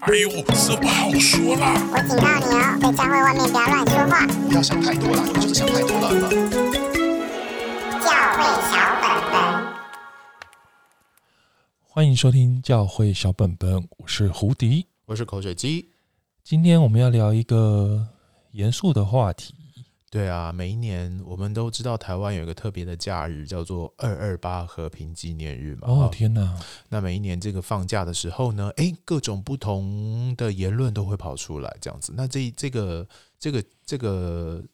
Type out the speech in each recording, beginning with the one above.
哎呦，这不好说啦！我警告你哦，在教会外面不要乱说话。不要想太多了，你就是想太多了。教会小本本，欢迎收听教会小本本，我是胡迪，我是口水鸡。今天我们要聊一个严肃的话题。对啊，每一年我们都知道台湾有一个特别的假日，叫做二二八和平纪念日嘛。哦天哪！那每一年这个放假的时候呢，哎，各种不同的言论都会跑出来，这样子。那这这个这个这个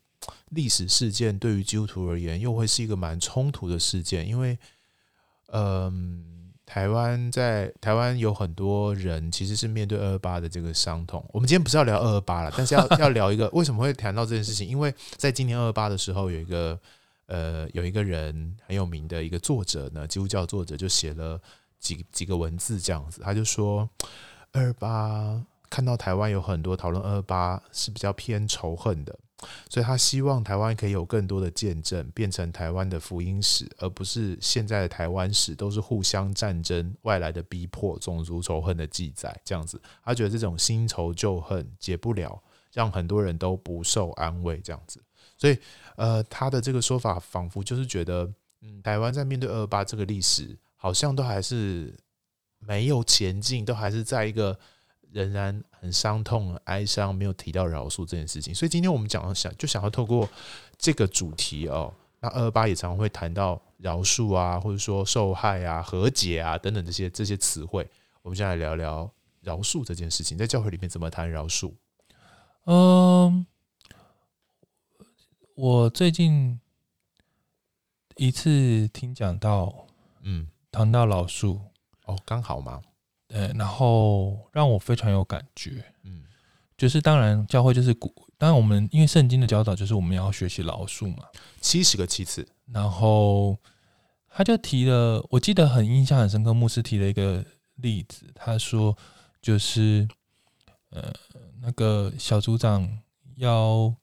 历史事件对于基督徒而言，又会是一个蛮冲突的事件，因为，嗯。台湾在台湾有很多人其实是面对二二八的这个伤痛。我们今天不是要聊二二八了，但是要 要聊一个为什么会谈到这件事情？因为在今年二二八的时候，有一个呃有一个人很有名的一个作者呢，基督教作者就写了几几个文字这样子，他就说二二八看到台湾有很多讨论二二八是比较偏仇恨的。所以他希望台湾可以有更多的见证，变成台湾的福音史，而不是现在的台湾史都是互相战争、外来的逼迫、种族仇恨的记载。这样子，他觉得这种新仇旧恨解不了，让很多人都不受安慰。这样子，所以呃，他的这个说法仿佛就是觉得，嗯，台湾在面对二八这个历史，好像都还是没有前进，都还是在一个。仍然很伤痛、哀伤，没有提到饶恕这件事情。所以今天我们讲想就想要透过这个主题哦，那二二八也常常会谈到饶恕啊，或者说受害啊、和解啊等等这些这些词汇。我们先来聊聊饶恕这件事情，在教会里面怎么谈饶恕？嗯，我最近一次听讲到，嗯，谈到饶恕哦，刚好吗？呃，然后让我非常有感觉，嗯，就是当然教会就是古，当然我们因为圣经的教导就是我们要学习饶恕嘛，七十个七次，然后他就提了，我记得很印象很深刻，牧师提了一个例子，他说就是呃那个小组长要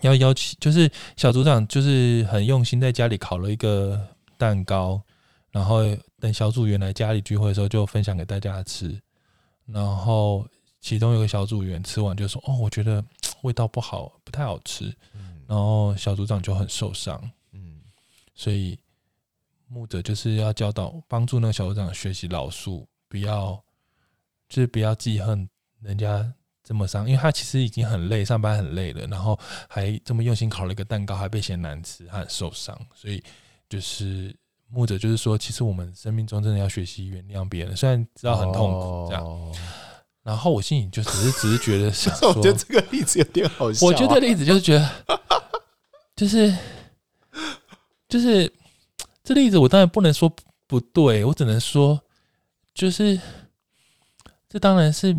要邀请，就是小组长就是很用心在家里烤了一个蛋糕。然后等小组员来家里聚会的时候，就分享给大家吃。然后其中有个小组员吃完就说：“哦，我觉得味道不好，不太好吃。”然后小组长就很受伤。嗯，所以牧者就是要教导、帮助那个小组长学习老树，不要就是不要记恨人家这么伤，因为他其实已经很累，上班很累了，然后还这么用心烤了一个蛋糕，还被嫌难吃，他很受伤。所以就是。牧者就是说，其实我们生命中真的要学习原谅别人，虽然知道很痛苦，这样。然后我心里就只是只是觉得 想说，我觉得这个例子有点好笑。我觉得例子就是觉得，就是就是这例子，我当然不能说不对，我只能说，就是这当然是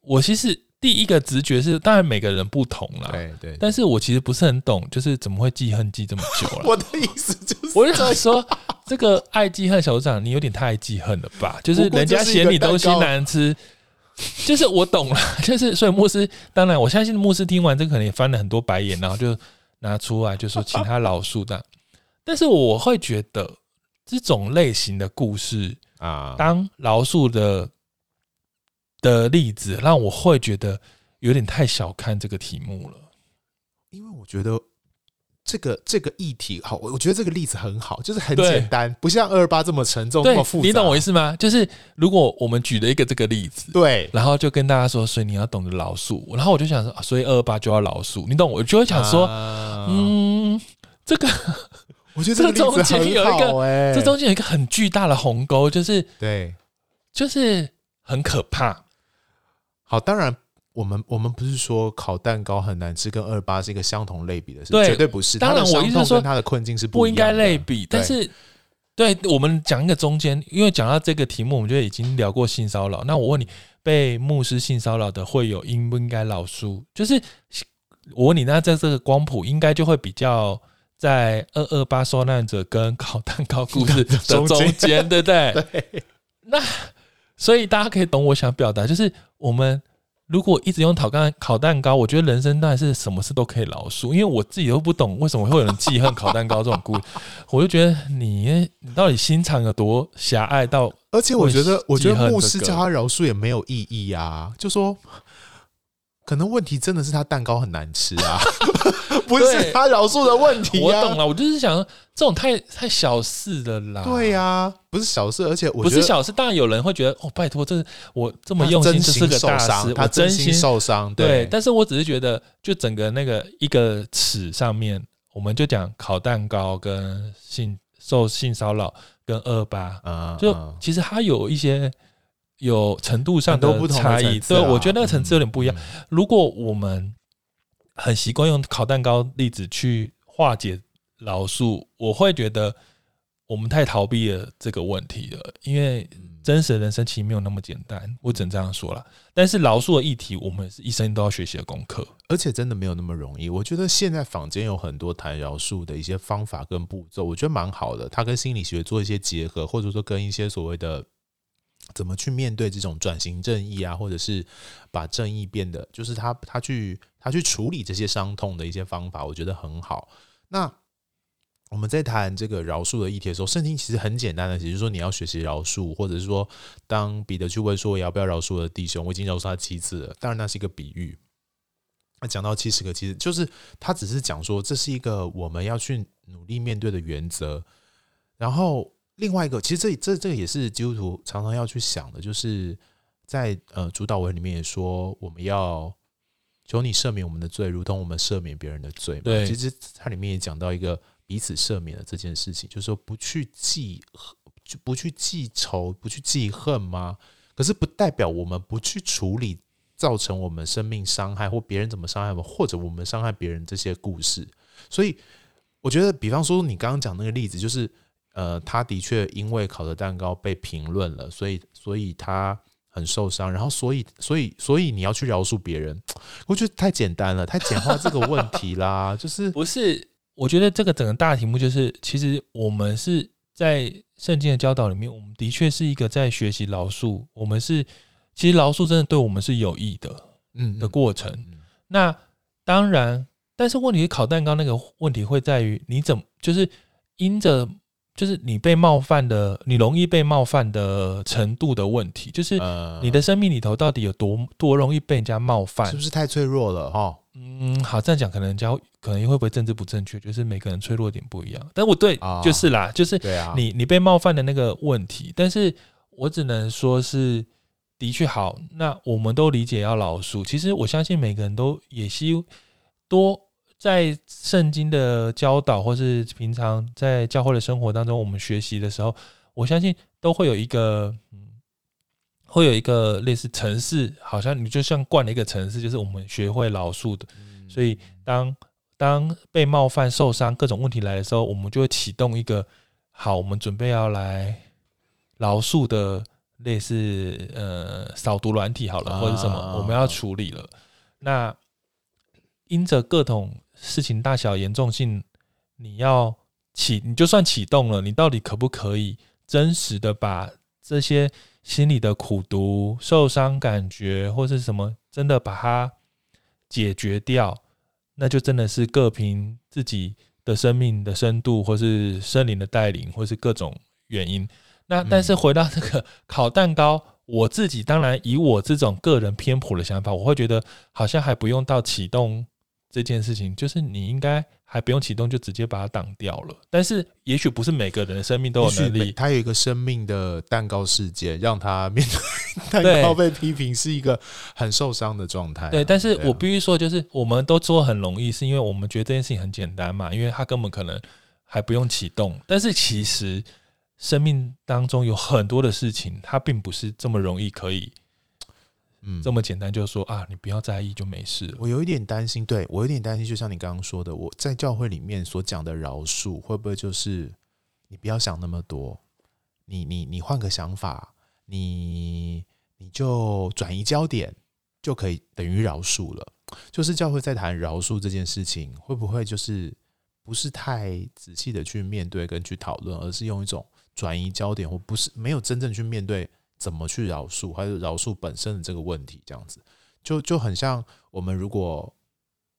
我其实。第一个直觉是，当然每个人不同啦，对对。但是我其实不是很懂，就是怎么会记恨记这么久 了？我的意思就是，我就想说，这个爱记恨小组长，你有点太爱记恨了吧？就是人家嫌你东西难吃，就是我懂了，就是所以牧师，当然我相信牧师听完这个可能也翻了很多白眼，然后就拿出来就说请他饶恕的。但是我会觉得这种类型的故事啊，当饶恕的。的例子让我会觉得有点太小看这个题目了，因为我觉得这个这个议题好，我我觉得这个例子很好，就是很简单，不像二二八这么沉重，这么复杂。你懂我意思吗？就是如果我们举了一个这个例子，对，然后就跟大家说，所以你要懂得老鼠，然后我就想说，所以二二八就要老鼠，你懂我？我就会想说，嗯，这个 我觉得这中间有一个，这中间有一个很巨大的鸿沟，就是对，就是很可怕。好，当然，我们我们不是说烤蛋糕很难吃，跟二二八是一个相同类比的事，对，绝对不是。当然，我意思是说，他的困境是不应该类比。但是，对我们讲一个中间，因为讲到这个题目，我们就已经聊过性骚扰。那我问你，被牧师性骚扰的会有应不应该饶恕？就是我问你，那在这个光谱应该就会比较在二二八受难者跟 烤蛋糕故事的中间，对不对？对。那所以大家可以懂我想表达，就是我们如果一直用烤蛋烤蛋糕，我觉得人生当然是什么事都可以饶恕，因为我自己都不懂为什么会有人记恨烤蛋糕这种故事，我就觉得你你到底心肠有多狭隘到而且我觉得，我觉得牧师叫他饶恕也没有意义啊，就说可能问题真的是他蛋糕很难吃啊，不是他饶恕的问题啊。我懂了，我就是想说这种太太小事的啦。对呀、啊，不是小事，而且我不是小事。当然有人会觉得哦，拜托，这我这么用心，这是个大事，他真心受伤。对，但是我只是觉得，就整个那个一个尺上面，我们就讲烤蛋糕跟性受性骚扰。跟二八啊，就其实他有一些有程度上的差异，对，我觉得那个层次有点不一样。如果我们很习惯用烤蛋糕例子去化解饶恕，我会觉得我们太逃避了这个问题了，因为。真实的人生其实没有那么简单，我只能这样说了。但是饶恕的议题，我们是一生都要学习的功课，而且真的没有那么容易。我觉得现在坊间有很多谈饶恕的一些方法跟步骤，我觉得蛮好的。它跟心理学做一些结合，或者说跟一些所谓的怎么去面对这种转型正义啊，或者是把正义变得，就是他他去他去处理这些伤痛的一些方法，我觉得很好。那。我们在谈这个饶恕的议题的时候，圣经其实很简单的，也就是说你要学习饶恕，或者是说，当彼得去问说我要不要饶恕我的弟兄，我已经饶恕他七次了。当然那是一个比喻。那讲到七十个，其实就是他只是讲说这是一个我们要去努力面对的原则。然后另外一个，其实这这这个也是基督徒常常要去想的，就是在呃主导文里面也说，我们要求你赦免我们的罪，如同我们赦免别人的罪嘛。对，其实它里面也讲到一个。彼此赦免的这件事情，就是说不去记，就不去记仇，不去记恨吗？可是不代表我们不去处理造成我们生命伤害或别人怎么伤害我们，或者我们伤害别人这些故事。所以我觉得，比方说你刚刚讲那个例子，就是呃，他的确因为烤的蛋糕被评论了，所以所以他很受伤，然后所以所以所以你要去饶恕别人，我觉得太简单了，太简化这个问题啦，就是不是。我觉得这个整个大题目就是，其实我们是在圣经的教导里面，我们的确是一个在学习饶恕。我们是其实饶恕真的对我们是有益的，嗯的过程。那当然，但是问题是烤蛋糕那个问题会在于你怎么就是因着就是你被冒犯的，你容易被冒犯的程度的问题，就是你的生命里头到底有多多容易被人家冒犯，是不是太脆弱了哈？嗯，好，这样讲可能人家可能会不会政治不正确？就是每个人脆弱点不一样。但我对，就是啦，就是你你被冒犯的那个问题。但是我只能说是的确好。那我们都理解要饶恕。其实我相信每个人都也希多在圣经的教导，或是平常在教会的生活当中，我们学习的时候，我相信都会有一个嗯。会有一个类似城市，好像你就像灌了一个城市，就是我们学会饶恕的。所以当当被冒犯、受伤、各种问题来的时候，我们就会启动一个好，我们准备要来饶恕的类似呃扫毒软体好了，或者什么，我们要处理了。那因着各种事情大小严重性，你要启，你就算启动了，你到底可不可以真实的把这些？心里的苦毒、受伤感觉，或是什么，真的把它解决掉，那就真的是各凭自己的生命的深度，或是圣灵的带领，或是各种原因。那但是回到这个 烤蛋糕，我自己当然以我这种个人偏颇的想法，我会觉得好像还不用到启动这件事情，就是你应该。还不用启动就直接把它挡掉了，但是也许不是每个人的生命都有能力。他有一个生命的蛋糕事件，让他面对 蛋糕被批评是一个很受伤的状态啊。对，但是我必须说，就是我们都做很容易，是因为我们觉得这件事情很简单嘛，因为他根本可能还不用启动。但是其实生命当中有很多的事情，它并不是这么容易可以。嗯，这么简单，就是说啊，你不要在意就没事。我有一点担心，对，我有点担心，就像你刚刚说的，我在教会里面所讲的饶恕，会不会就是你不要想那么多，你你你换个想法，你你就转移焦点，就可以等于饶恕了。就是教会在谈饶恕这件事情，会不会就是不是太仔细的去面对跟去讨论，而是用一种转移焦点，或不是没有真正去面对。怎么去饶恕，还是饶恕本身的这个问题，这样子就就很像我们如果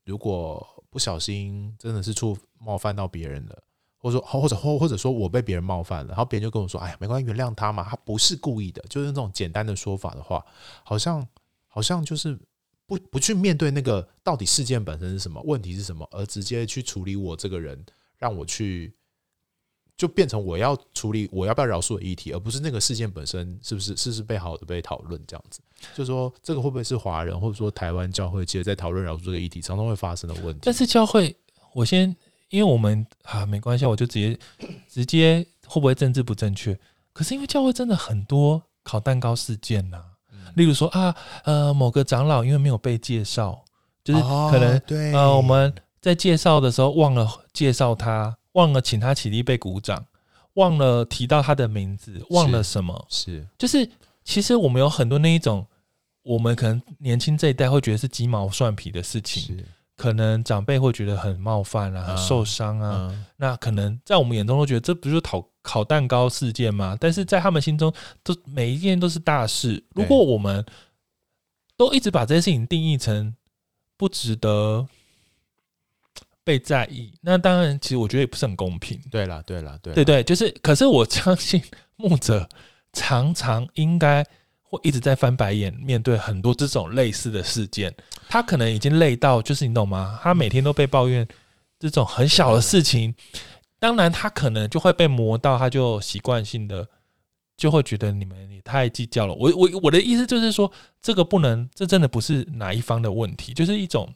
如果不小心真的是触冒犯到别人了，或者说或者或或者说我被别人冒犯了，然后别人就跟我说：“哎呀，没关系，原谅他嘛，他不是故意的。”就是那种简单的说法的话，好像好像就是不不去面对那个到底事件本身是什么，问题是什么，而直接去处理我这个人，让我去。就变成我要处理我要不要饶恕的议题，而不是那个事件本身是不是是不是被好的被讨论这样子。就是说这个会不会是华人或者说台湾教会其实在讨论饶恕这个议题常常会发生的问题？但是教会，我先因为我们啊没关系，我就直接直接会不会政治不正确？可是因为教会真的很多烤蛋糕事件呐、啊，例如说啊呃某个长老因为没有被介绍，就是可能、哦、对呃我们在介绍的时候忘了介绍他。忘了请他起立被鼓掌，忘了提到他的名字，忘了什么？是，是就是，其实我们有很多那一种，我们可能年轻这一代会觉得是鸡毛蒜皮的事情，是可能长辈会觉得很冒犯啊，很受伤啊。嗯、那可能在我们眼中都觉得这不是烤烤蛋糕事件吗？但是在他们心中，都每一件都是大事。如果我们都一直把这些事情定义成不值得。被在意，那当然，其实我觉得也不是很公平。对啦，对啦，对，对对，就是，可是我相信牧者常常应该会一直在翻白眼，面对很多这种类似的事件。他可能已经累到，就是你懂吗？他每天都被抱怨这种很小的事情，当然他可能就会被磨到，他就习惯性的就会觉得你们也太计较了。我我我的意思就是说，这个不能，这真的不是哪一方的问题，就是一种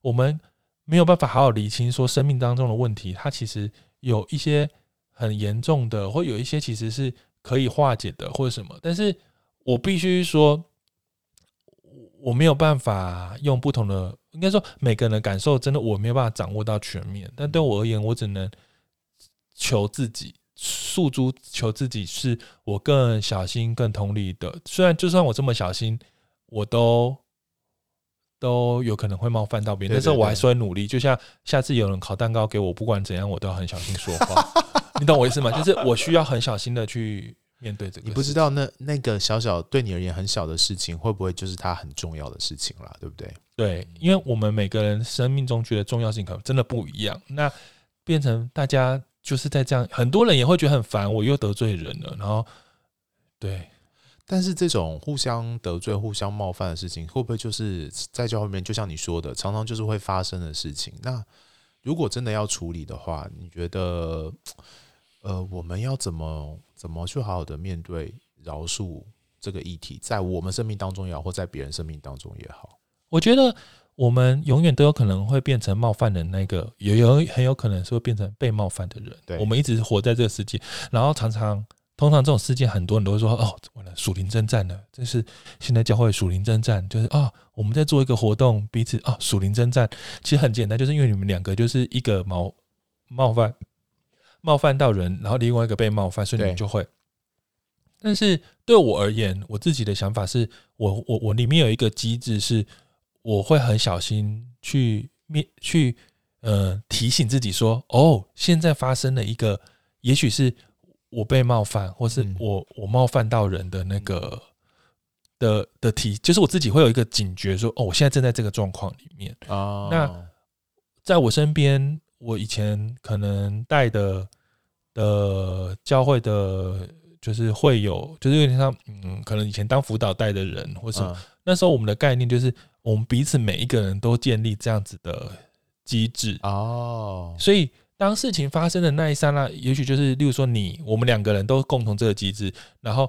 我们。没有办法好好理清，说生命当中的问题，它其实有一些很严重的，或有一些其实是可以化解的，或者什么。但是我必须说，我没有办法用不同的，应该说每个人的感受，真的我没有办法掌握到全面。但对我而言，我只能求自己，诉诸求自己，是我更小心、更同理的。虽然就算我这么小心，我都。都有可能会冒犯到别人，但是我还是会努力。就像下次有人烤蛋糕给我，不管怎样，我都要很小心说话。你懂我意思吗？就是我需要很小心的去面对这个。你不知道那那个小小对你而言很小的事情，会不会就是他很重要的事情啦？对不对？对，因为我们每个人生命中觉得重要性可能真的不一样。那变成大家就是在这样，很多人也会觉得很烦，我又得罪人了。然后，对。但是这种互相得罪、互相冒犯的事情，会不会就是在教会里面，就像你说的，常常就是会发生的事情？那如果真的要处理的话，你觉得，呃，我们要怎么怎么去好好的面对饶恕这个议题，在我们生命当中也好，或在别人生命当中也好？我觉得我们永远都有可能会变成冒犯的那个，也有很有可能是会变成被冒犯的人。对，我们一直活在这个世界，然后常常。通常这种事件，很多人都会说：“哦，完了，属灵征战了。”这是现在教会属灵征战，就是啊、哦，我们在做一个活动，彼此啊，属灵征战。其实很简单，就是因为你们两个就是一个冒冒犯冒犯到人，然后另外一个被冒犯，所以你们就会。但是对我而言，我自己的想法是我我我里面有一个机制，是我会很小心去面去呃提醒自己说：“哦，现在发生了一个，也许是。”我被冒犯，或是我我冒犯到人的那个的的体，就是我自己会有一个警觉，说哦，我现在正在这个状况里面。啊。那在我身边，我以前可能带的的教会的，就是会有，就是有点像嗯，可能以前当辅导带的人，或是那时候我们的概念就是，我们彼此每一个人都建立这样子的机制。哦，所以。当事情发生的那一刹那，也许就是，例如说你，我们两个人都共同这个机制，然后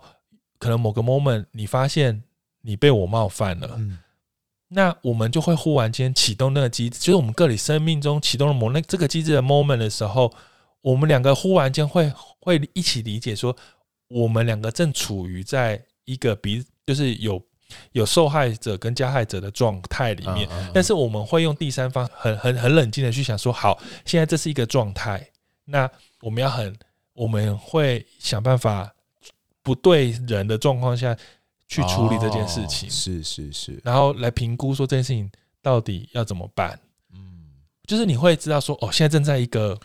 可能某个 moment 你发现你被我冒犯了，嗯，那我们就会忽然间启动那个机制，就是我们个体生命中启动了某那这个机制的 moment 的时候，我们两个忽然间会会一起理解说，我们两个正处于在一个比就是有。有受害者跟加害者的状态里面，但是我们会用第三方很很很冷静的去想说，好，现在这是一个状态，那我们要很，我们会想办法不对人的状况下去处理这件事情，是是是，然后来评估说这件事情到底要怎么办，嗯，就是你会知道说，哦，现在正在一个。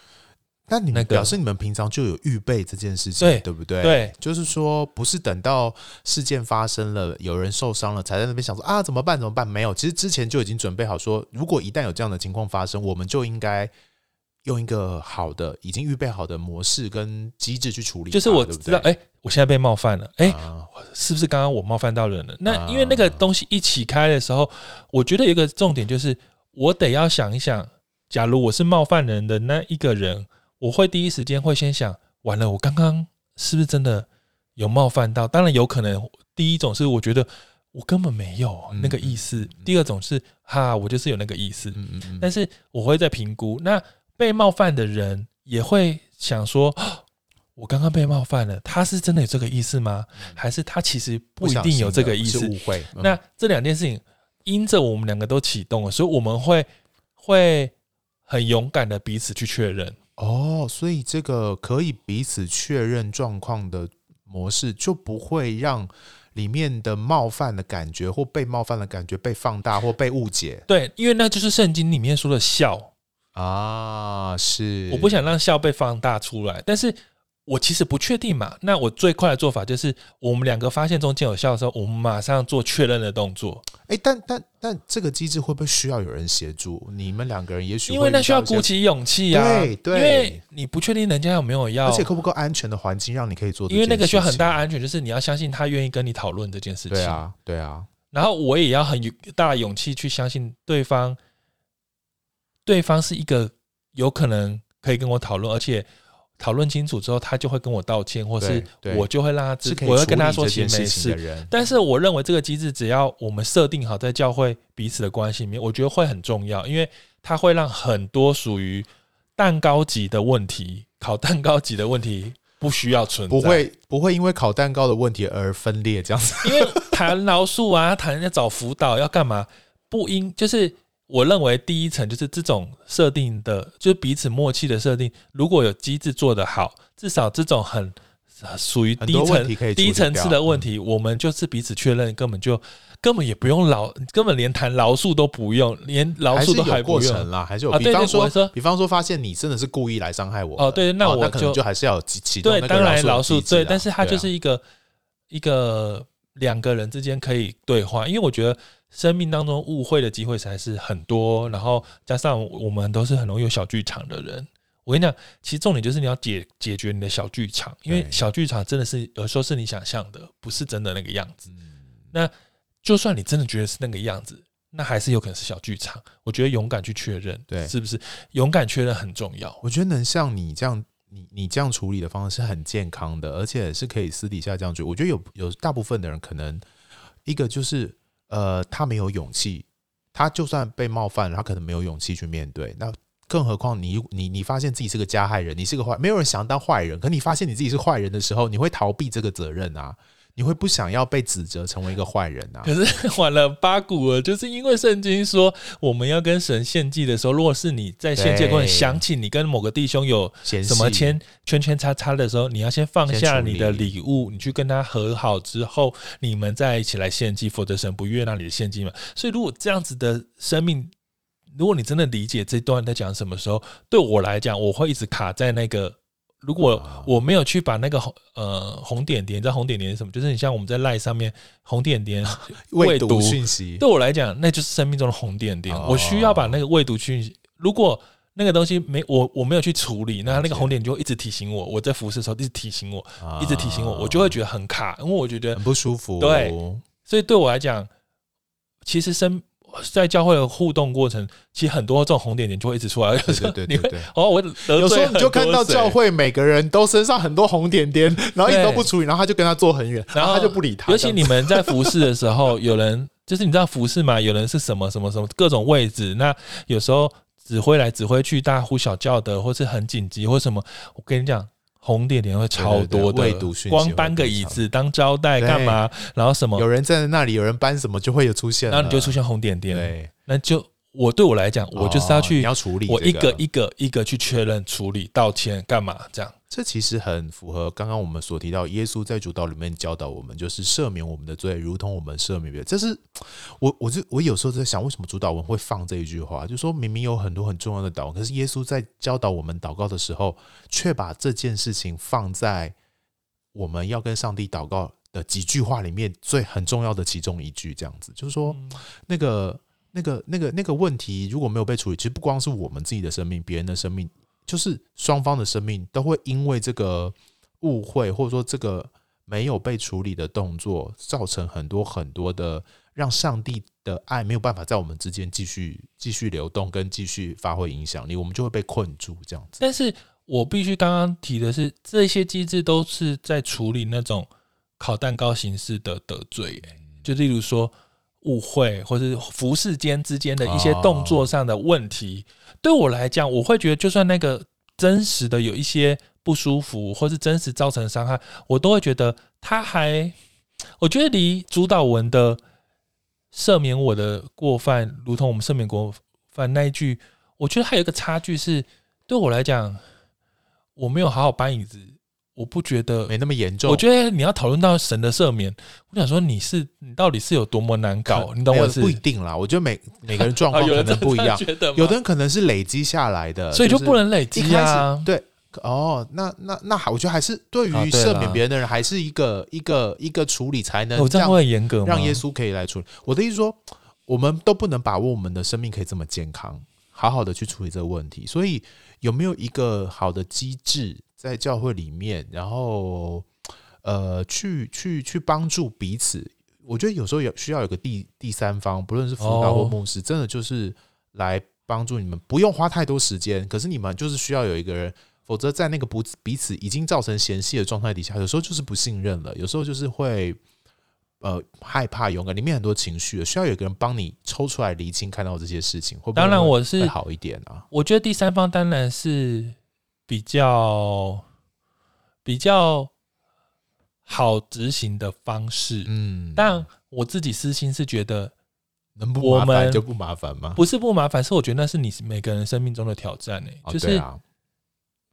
那你们表示你们平常就有预备这件事情，对，对不对？对，就是说不是等到事件发生了，有人受伤了，才在那边想说啊怎么办？怎么办？没有，其实之前就已经准备好说，如果一旦有这样的情况发生，我们就应该用一个好的、已经预备好的模式跟机制去处理。就是我知道，哎、欸，我现在被冒犯了，哎、欸，啊、是不是刚刚我冒犯到人了？那因为那个东西一起开的时候，我觉得有一个重点就是，我得要想一想，假如我是冒犯人的那一个人，我会第一时间会先想，完了，我刚刚是不是真的有冒犯到？当然有可能，第一种是我觉得。我根本没有那个意思。嗯、第二种是哈，我就是有那个意思。嗯嗯嗯，但是我会在评估，那被冒犯的人也会想说，我刚刚被冒犯了，他是真的有这个意思吗？还是他其实不一定有这个意思？误会。嗯、那这两件事情因着我们两个都启动了，所以我们会会很勇敢的彼此去确认。哦，所以这个可以彼此确认状况的模式，就不会让。里面的冒犯的感觉，或被冒犯的感觉被放大或被误解，对，因为那就是圣经里面说的笑啊，是，我不想让笑被放大出来，但是。我其实不确定嘛，那我最快的做法就是，我们两个发现中间有效的时候，我们马上做确认的动作。哎、欸，但但但这个机制会不会需要有人协助？你们两个人也许因为那需要鼓起勇气啊，对对，因为你不确定人家有没有要，而且够不够安全的环境让你可以做。因为那个需要很大安全，就是你要相信他愿意跟你讨论这件事情。对啊，对啊。然后我也要很大的勇气去相信对方，对方是一个有可能可以跟我讨论，而且。讨论清楚之后，他就会跟我道歉，或是我就会让他知，我会跟他说其实没事。但是我认为这个机制，只要我们设定好在教会彼此的关系里面，我觉得会很重要，因为它会让很多属于蛋糕级的问题、烤蛋糕级的问题不需要存在，不会不会因为烤蛋糕的问题而分裂这样子。因为谈饶恕啊，谈要找辅导要干嘛，不应就是。我认为第一层就是这种设定的，就是彼此默契的设定。如果有机制做得好，至少这种很属于低层、低层次的问题，嗯、我们就是彼此确认，根本就根本也不用劳，根本连谈饶恕都不用，连饶恕都还不用。还是有过程啦，还是有。比方说，比方说，发现你真的是故意来伤害我。哦，对，那我就、哦、那可能就还是要有机制。对，当然饶恕，对，但是它就是一个、啊、一个两个人之间可以对话，因为我觉得。生命当中误会的机会才是很多，然后加上我们都是很容易有小剧场的人。我跟你讲，其实重点就是你要解解决你的小剧场，因为小剧场真的是有时候是你想象的，不是真的那个样子。那就算你真的觉得是那个样子，那还是有可能是小剧场。我觉得勇敢去确认，对，是不是勇敢确认很重要？我觉得能像你这样，你你这样处理的方式是很健康的，而且是可以私底下这样做。我觉得有有大部分的人可能一个就是。呃，他没有勇气，他就算被冒犯了，他可能没有勇气去面对。那更何况你，你，你发现自己是个加害人，你是个坏，没有人想当坏人。可你发现你自己是坏人的时候，你会逃避这个责任啊。你会不想要被指责成为一个坏人啊？可是 完了八股了，就是因为圣经说我们要跟神献祭的时候，如果是你在献祭过程想起你跟某个弟兄有什么圈圈圈叉叉的时候，你要先放下你的礼物，你去跟他和好之后，你们再一起来献祭，否则神不悦纳你的献祭嘛。所以如果这样子的生命，如果你真的理解这段在讲什么时候，对我来讲，我会一直卡在那个。如果我没有去把那个红呃红点点，你知道红点点是什么？就是你像我们在赖上面红点点 未读讯息，对我来讲，那就是生命中的红点点。我需要把那个未读讯息，如果那个东西没我我没有去处理，那那个红点就会一直提醒我，我在服侍的时候一直提醒我，一直提醒我，我就会觉得很卡，因为我觉得很不舒服。对，所以对我来讲，其实生。在教会的互动过程，其实很多这种红点点就会一直出来。对对对，哦，我有时候你就看到教会每个人都身上很多红点点，然后一直都不处理，然后他就跟他坐很远，然后他就不理他。尤其你们在服侍的时候，有人 就是你知道服侍嘛，有人是什么什么什么各种位置，那有时候指挥来指挥去，大呼小叫的，或是很紧急或什么，我跟你讲。红点点会超多的，光搬个椅子当招待干嘛？然后什么？有人站在那里，有人搬什么就会有出现，然后你就出现红点点。对，那就我对我来讲，我就是要去，你要处理，我一个一个一个去确认、处理、道歉干嘛这样。这其实很符合刚刚我们所提到，耶稣在主祷里面教导我们，就是赦免我们的罪，如同我们赦免别人。这是我，我就我有时候在想，为什么主祷文会放这一句话？就是说明明有很多很重要的祷文，可是耶稣在教导我们祷告的时候，却把这件事情放在我们要跟上帝祷告的几句话里面最很重要的其中一句。这样子，就是说那个那个那个那个问题如果没有被处理，其实不光是我们自己的生命，别人的生命。就是双方的生命都会因为这个误会，或者说这个没有被处理的动作，造成很多很多的让上帝的爱没有办法在我们之间继续继续流动，跟继续发挥影响力，我们就会被困住这样子。但是我必须刚刚提的是，这些机制都是在处理那种烤蛋糕形式的得罪，就例如说误会，或是服侍间之间的一些动作上的问题。对我来讲，我会觉得，就算那个真实的有一些不舒服，或是真实造成伤害，我都会觉得他还，我觉得离主导文的赦免我的过犯，如同我们赦免过犯那一句，我觉得还有一个差距是，对我来讲。我没有好好搬椅子，我不觉得没那么严重。我觉得你要讨论到神的赦免，我想说你是你到底是有多么难搞？你懂我是？不一定啦，我觉得每每个人状况 可能不一样。有的人可能是累积下来的，所以就不能累积啊。对，哦，那那那好，我觉得还是对于赦免别人的人，还是一个一个一个处理才能。我这样会很严格吗？让耶稣可以来处理。我的意思说，我们都不能把握我们的生命可以这么健康，好好的去处理这个问题。所以。有没有一个好的机制在教会里面，然后呃，去去去帮助彼此？我觉得有时候有需要有个第第三方，不论是辅导或牧师，真的就是来帮助你们，不用花太多时间。可是你们就是需要有一个人，否则在那个不彼此已经造成嫌隙的状态底下，有时候就是不信任了，有时候就是会。呃，害怕、勇敢，里面很多情绪，需要有个人帮你抽出来厘清，看到这些事情，会不会当然我是好一点啊。我觉得第三方当然是比较比较好执行的方式，嗯，但我自己私心是觉得，能不麻烦就不麻烦吗？不是不麻烦，是我觉得那是你每个人生命中的挑战呢、欸，哦、就是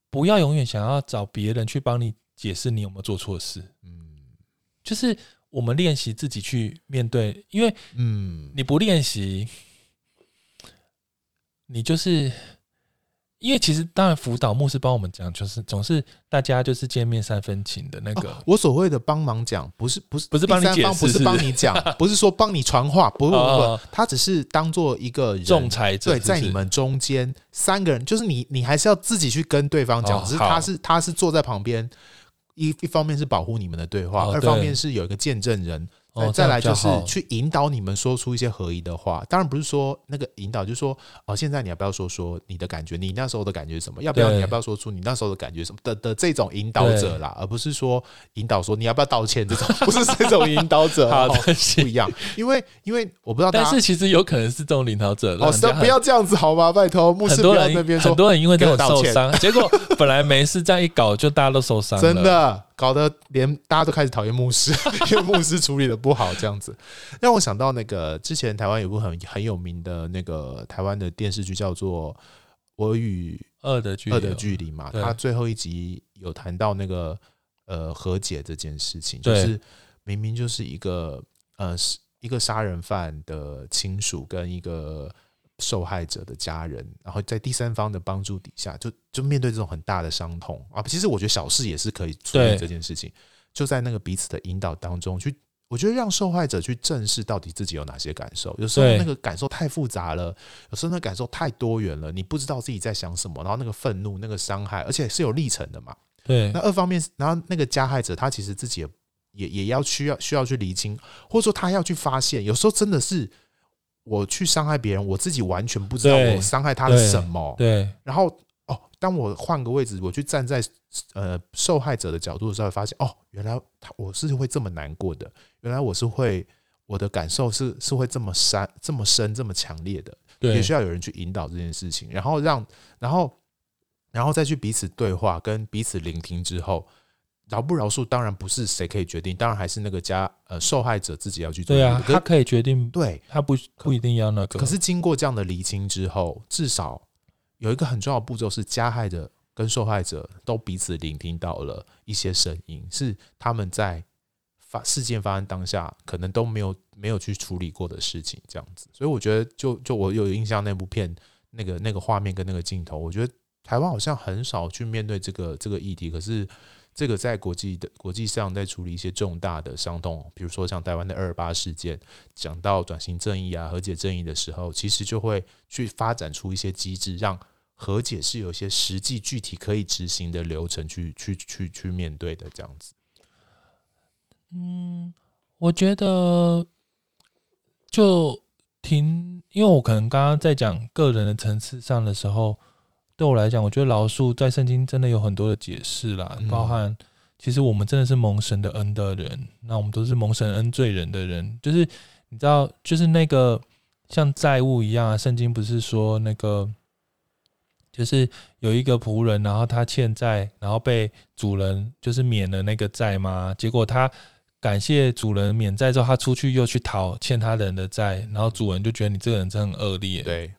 不要永远想要找别人去帮你解释你有没有做错事，嗯，就是。我们练习自己去面对，因为嗯，你不练习，你就是因为其实当然辅导牧师帮我们讲，就是总是大家就是见面三分情的那个。哦、我所谓的帮忙讲，不是不是不是帮你解释，不是帮你讲，不是说帮你传话，不不不，哦、他只是当做一个仲裁者，对，在你们中间三个人，就是你你还是要自己去跟对方讲，哦、只是他是他是坐在旁边。一一方面是保护你们的对话，二方面是有一个见证人。哦、再来就是去引导你们说出一些合宜的话，当然不是说那个引导，就是说哦，现在你要不要说说你的感觉？你那时候的感觉是什么？要不要你要不要说出你那时候的感觉什么的的这种引导者啦，而不是说引导说你要不要道歉这种，不是这种引导者，好的不一样。因为因为我不知道，但是其实有可能是这种领导者。哦，不要这样子好吗？拜托，牧师不要那边说，很多人因为这种受伤，结果本来没事，这样一搞就大家都受伤了，真的。搞得连大家都开始讨厌牧师，因为牧师处理的不好，这样子让我想到那个之前台湾有部很很有名的那个台湾的电视剧，叫做《我与恶的距恶的距离》嘛。他最后一集有谈到那个呃和解这件事情，就是明明就是一个呃是一个杀人犯的亲属跟一个。受害者的家人，然后在第三方的帮助底下，就就面对这种很大的伤痛啊。其实我觉得小事也是可以处理这件事情，就在那个彼此的引导当中去，我觉得让受害者去正视到底自己有哪些感受。有时候那个感受太复杂了，有时候那个感受太多元了，你不知道自己在想什么。然后那个愤怒、那个伤害，而且是有历程的嘛。对。那二方面，然后那个加害者他其实自己也也也要需要需要去厘清，或者说他要去发现，有时候真的是。我去伤害别人，我自己完全不知道我伤害他了什么。对，对，然后哦，当我换个位置，我去站在呃受害者的角度的时候，发现哦，原来他我是会这么难过的，原来我是会我的感受是是会这么深、这么深、这么强烈的。对，也需要有人去引导这件事情，然后让然后然后再去彼此对话，跟彼此聆听之后。饶不饶恕，当然不是谁可以决定，当然还是那个家呃受害者自己要去做。对啊，他可以决定，对他不不一定要那个。可是经过这样的厘清之后，至少有一个很重要的步骤是，加害者跟受害者都彼此聆听到了一些声音，是他们在发事件发生当下可能都没有没有去处理过的事情，这样子。所以我觉得就，就就我有印象那部片那个那个画面跟那个镜头，我觉得台湾好像很少去面对这个这个议题，可是。这个在国际的国际上，在处理一些重大的伤痛，比如说像台湾的二二八事件，讲到转型正义啊、和解正义的时候，其实就会去发展出一些机制，让和解是有一些实际具体可以执行的流程去去去去面对的这样子。嗯，我觉得就挺，因为我可能刚刚在讲个人的层次上的时候，对我来讲，我觉得饶恕在圣经真的有很多的解释啦，嗯、包含其实我们真的是蒙神的恩的人，那我们都是蒙神恩罪人的人，就是你知道，就是那个像债务一样啊，圣经不是说那个。就是有一个仆人，然后他欠债，然后被主人就是免了那个债吗。结果他感谢主人免债之后，他出去又去讨欠他人的债，然后主人就觉得你这个人真的很恶劣。对，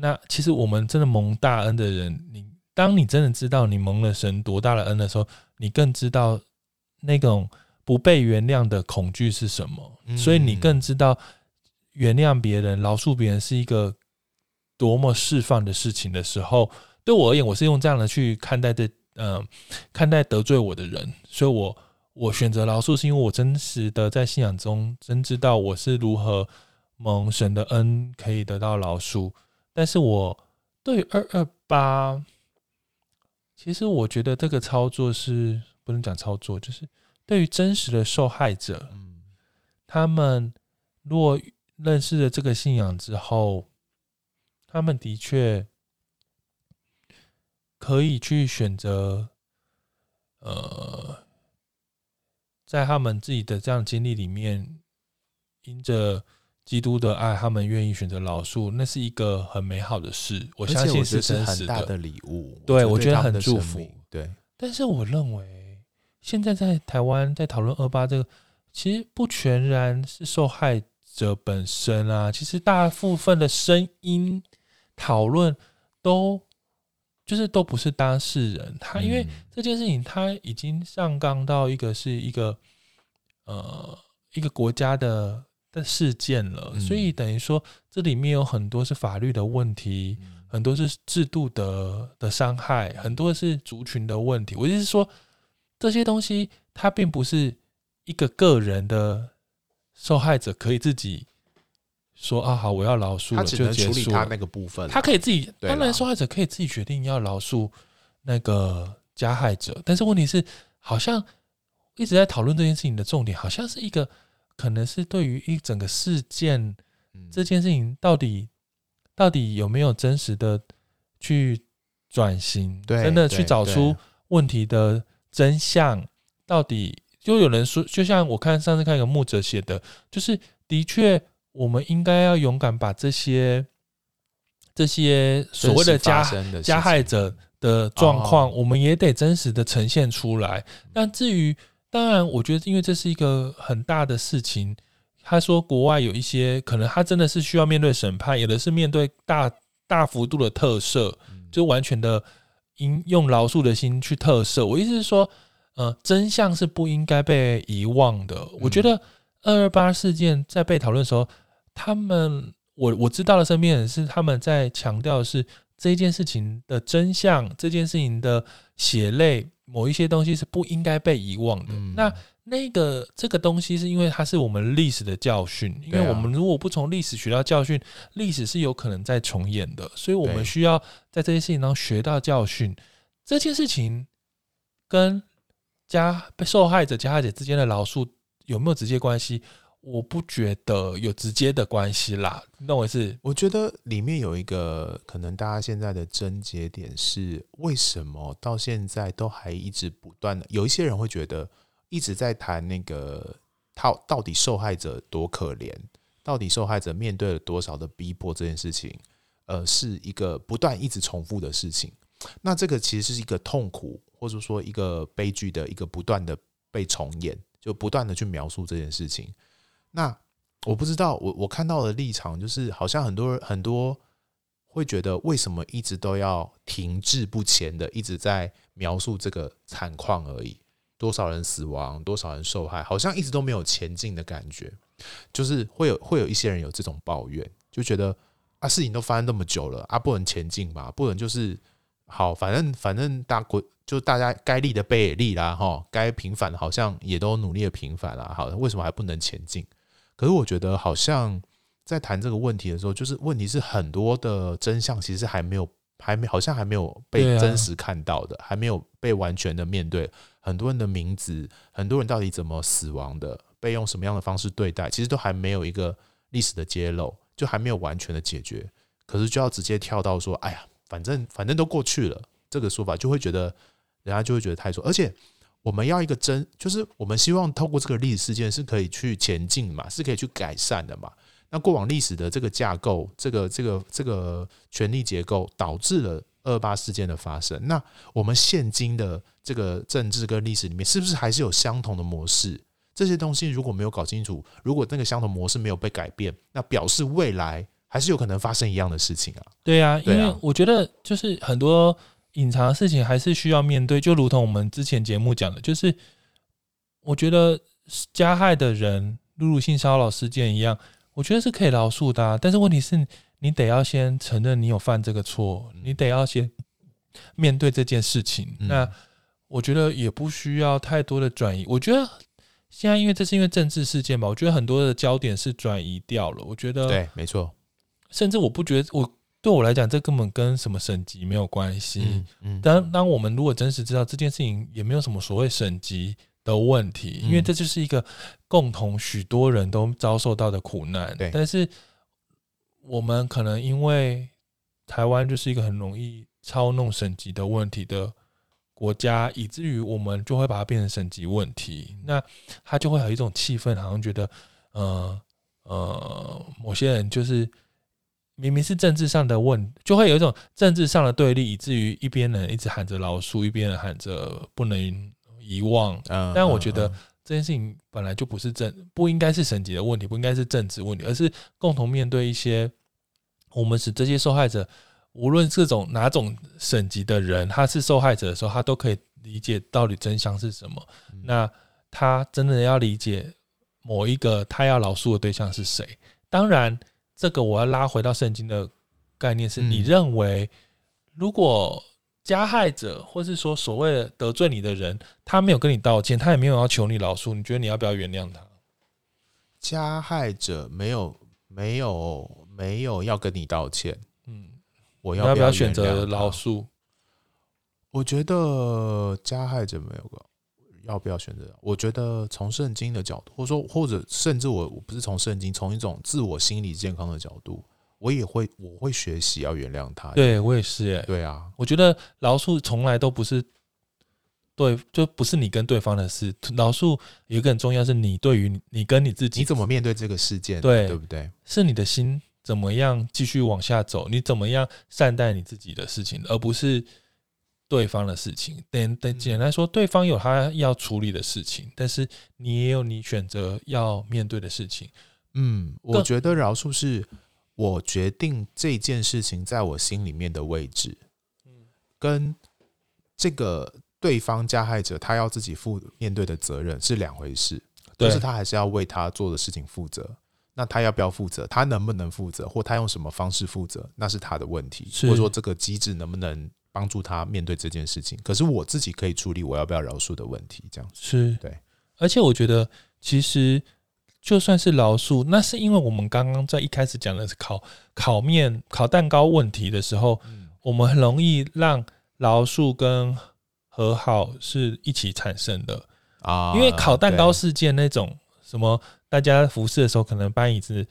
那其实我们真的蒙大恩的人，你当你真的知道你蒙了神多大的恩的时候，你更知道那种不被原谅的恐惧是什么，所以你更知道原谅别人、饶恕别人是一个。多么释放的事情的时候，对我而言，我是用这样的去看待这，嗯、呃，看待得罪我的人，所以我我选择饶恕，是因为我真实的在信仰中真知道我是如何蒙神的恩可以得到饶恕。但是我对二二八，其实我觉得这个操作是不能讲操作，就是对于真实的受害者，嗯，他们若认识了这个信仰之后。他们的确可以去选择，呃，在他们自己的这样经历里面，因着基督的爱，他们愿意选择饶恕，那是一个很美好的事。我相信是真实的，的礼物。对，我觉得很祝福。对，但是我认为，现在在台湾在讨论二八这个，其实不全然是受害者本身啊，其实大部分的声音。讨论都就是都不是当事人，他因为这件事情他已经上纲到一个是一个呃一个国家的的事件了，所以等于说这里面有很多是法律的问题，很多是制度的的伤害，很多是族群的问题。我就是说这些东西，它并不是一个个人的受害者可以自己。说啊好，我要饶恕，他只能处理他那个部分，他可以自己。当然，受害者可以自己决定要饶恕那个加害者，但是问题是，好像一直在讨论这件事情的重点，好像是一个可能是对于一整个事件，这件事情到底到底有没有真实的去转型，真的去找出问题的真相？到底就有人说，就像我看上次看一个牧者写的，就是的确。我们应该要勇敢把这些这些所谓的加加害者的状况，我们也得真实的呈现出来。但至于，当然，我觉得因为这是一个很大的事情。他说，国外有一些可能他真的是需要面对审判，有的是面对大大幅度的特赦，就完全的应用饶恕的心去特赦。我意思是说，呃，真相是不应该被遗忘的。我觉得。二二八事件在被讨论的时候，他们我我知道的身边人是他们在强调的是这件事情的真相，这件事情的血泪，某一些东西是不应该被遗忘的。嗯、那那个这个东西是因为它是我们历史的教训，因为我们如果不从历史学到教训，历史是有可能再重演的，所以我们需要在这些事情当中学到教训。这件事情跟加被受害者加害者之间的饶恕。有没有直接关系？我不觉得有直接的关系啦。那我是？我觉得里面有一个可能，大家现在的症结点是为什么到现在都还一直不断的？有一些人会觉得一直在谈那个他到底受害者多可怜，到底受害者面对了多少的逼迫这件事情，呃，是一个不断一直重复的事情。那这个其实是一个痛苦，或者说一个悲剧的一个不断的被重演。就不断的去描述这件事情，那我不知道，我我看到的立场就是，好像很多人很多会觉得，为什么一直都要停滞不前的一直在描述这个惨况而已？多少人死亡，多少人受害，好像一直都没有前进的感觉。就是会有会有一些人有这种抱怨，就觉得啊，事情都发生那么久了啊，不能前进吧？不能就是好，反正反正大国。就大家该立的碑也立啦，哈，该平反的好像也都努力的平反了，好，为什么还不能前进？可是我觉得好像在谈这个问题的时候，就是问题是很多的真相其实还没有还没好像还没有被真实看到的，还没有被完全的面对。很多人的名字，很多人到底怎么死亡的，被用什么样的方式对待，其实都还没有一个历史的揭露，就还没有完全的解决。可是就要直接跳到说，哎呀，反正反正都过去了，这个说法就会觉得，人家就会觉得太说。而且我们要一个真，就是我们希望透过这个历史事件是可以去前进嘛，是可以去改善的嘛。那过往历史的这个架构，这个这个这个权力结构，导致了二二八事件的发生。那我们现今的这个政治跟历史里面，是不是还是有相同的模式？这些东西如果没有搞清楚，如果那个相同模式没有被改变，那表示未来还是有可能发生一样的事情啊。对啊，因为我觉得就是很多隐藏的事情还是需要面对，就如同我们之前节目讲的，就是我觉得加害的人，露露性骚扰事件一样。我觉得是可以饶恕的啊，但是问题是你得要先承认你有犯这个错，你得要先面对这件事情。那我觉得也不需要太多的转移。我觉得现在因为这是因为政治事件吧，我觉得很多的焦点是转移掉了。我觉得对，没错。甚至我不觉得我对我来讲，这根本跟什么省级没有关系。嗯嗯。当当我们如果真实知道这件事情，也没有什么所谓省级的问题，因为这就是一个共同许多人都遭受到的苦难。对，但是我们可能因为台湾就是一个很容易操弄省级的问题的国家，以至于我们就会把它变成省级问题。那他就会有一种气氛，好像觉得，呃呃，某些人就是明明是政治上的问，就会有一种政治上的对立，以至于一边人一直喊着饶恕，一边人喊着不能。遗忘，但我觉得这件事情本来就不是政，不应该是省级的问题，不应该是政治问题，而是共同面对一些我们使这些受害者，无论这种哪种省级的人，他是受害者的时候，他都可以理解到底真相是什么。那他真的要理解某一个他要饶恕的对象是谁？当然，这个我要拉回到圣经的概念，是你认为如果。加害者，或是说所谓的得罪你的人，他没有跟你道歉，他也没有要求你饶恕，你觉得你要不要原谅他？加害者没有没有没有要跟你道歉，嗯，我要不要选择饶恕？我觉得加害者没有个要不要选择？我觉得从圣经的角度，或者说或者甚至我我不是从圣经，从一种自我心理健康的角度。我也会，我会学习要原谅他。对我也是，哎，对啊，我觉得饶恕从来都不是对，就不是你跟对方的事。饶恕有一个很重要，是你对于你跟你自己，你怎么面对这个事件，对，对不对？是你的心怎么样继续往下走，你怎么样善待你自己的事情，而不是对方的事情。等等，简单来说，对方有他要处理的事情，但是你也有你选择要面对的事情。嗯，我觉得饶恕是。我决定这件事情在我心里面的位置，跟这个对方加害者他要自己负面对的责任是两回事。但是他还是要为他做的事情负责。那他要不要负责？他能不能负责？或他用什么方式负责？那是他的问题。或者说这个机制能不能帮助他面对这件事情？可是我自己可以处理我要不要饶恕的问题。这样子是对。而且我觉得其实。就算是饶恕，那是因为我们刚刚在一开始讲的是烤烤面、烤蛋糕问题的时候，嗯、我们很容易让饶恕跟和好是一起产生的啊。因为烤蛋糕事件那种什么，大家服侍的时候可能搬椅子、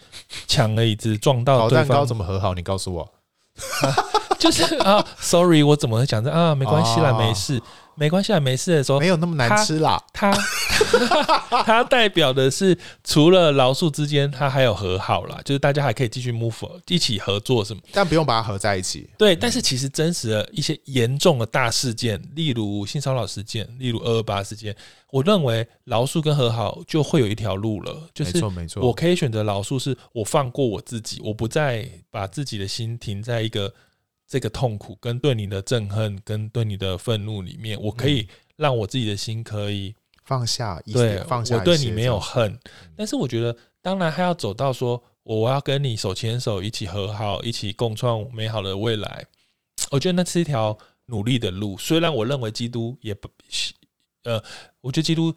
抢了椅子撞到对方，烤蛋糕怎么和好？你告诉我，啊、就是 啊，sorry，我怎么会讲这啊？没关系啦，没事。没关系啦，没事的时候没有那么难吃啦。它它它代表的是除了饶恕之间，它还有和好啦，就是大家还可以继续 move 一起合作什么，但不用把它合在一起。对，但是其实真实的一些严重的大事件，例如性骚扰事件，例如二二八事件，我认为饶恕跟和好就会有一条路了。就是没错没错，我可以选择饶恕，是我放过我自己，我不再把自己的心停在一个。这个痛苦跟对你的憎恨跟对你的愤怒里面，我可以让我自己的心可以放下，对，放下。我对你没有恨，但是我觉得，当然还要走到说，我要跟你手牵手一起和好，一起共创美好的未来。我觉得那是一条努力的路。虽然我认为基督也不，呃，我觉得基督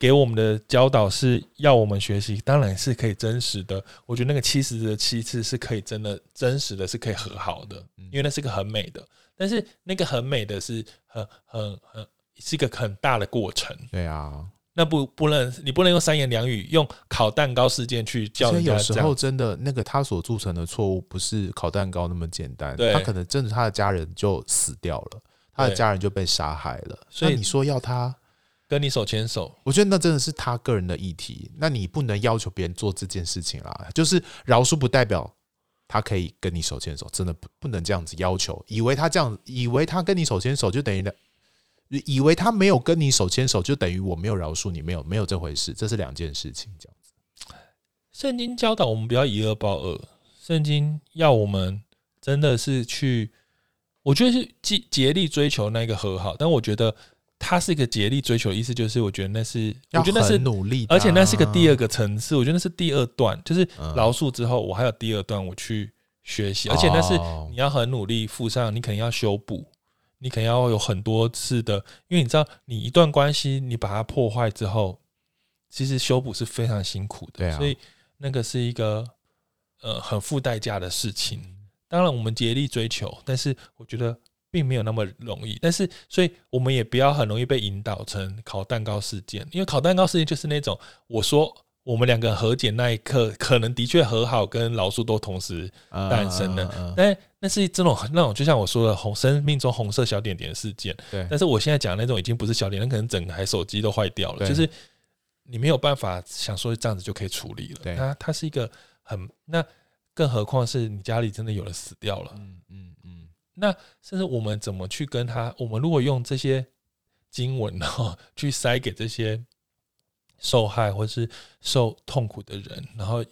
给我们的教导是要我们学习，当然是可以真实的。我觉得那个七十的七次是可以真的真实的是可以和好的，因为那是个很美的。但是那个很美的是很很很是一个很大的过程。对啊。那不不能，你不能用三言两语用烤蛋糕事件去教人家。有时候真的那个他所铸成的错误，不是烤蛋糕那么简单。他可能真的他的家人就死掉了，他的家人就被杀害了。所以你说要他跟你手牵手，我觉得那真的是他个人的议题。那你不能要求别人做这件事情啦。就是饶恕不代表他可以跟你手牵手，真的不不能这样子要求。以为他这样，以为他跟你手牵手就等于以为他没有跟你手牵手，就等于我没有饶恕你，没有没有这回事，这是两件事情。这样子，圣经教导我们不要以恶报恶，圣经要我们真的是去，我觉得是竭竭力追求那个和好。但我觉得他是一个竭力追求意思，就是我觉得那是，我觉得那是努力，而且那是个第二个层次。我觉得那是第二段，就是饶恕之后，我还有第二段我去学习，而且那是你要很努力附上，你肯定要修补。你肯定要有很多次的，因为你知道，你一段关系你把它破坏之后，其实修补是非常辛苦的，对啊，所以那个是一个呃很付代价的事情。当然，我们竭力追求，但是我觉得并没有那么容易。但是，所以我们也不要很容易被引导成烤蛋糕事件，因为烤蛋糕事件就是那种我说。我们两个和解那一刻，可能的确和好跟老鼠都同时诞生了。但那是这种那种，就像我说的，红生命中红色小点点事件。对。但是我现在讲的那种已经不是小点，那可能整台手机都坏掉了。就是你没有办法想说这样子就可以处理了。它它是一个很那，更何况是你家里真的有人死掉了。那甚至我们怎么去跟他？我们如果用这些经文然后 去塞给这些。受害或是受痛苦的人，然后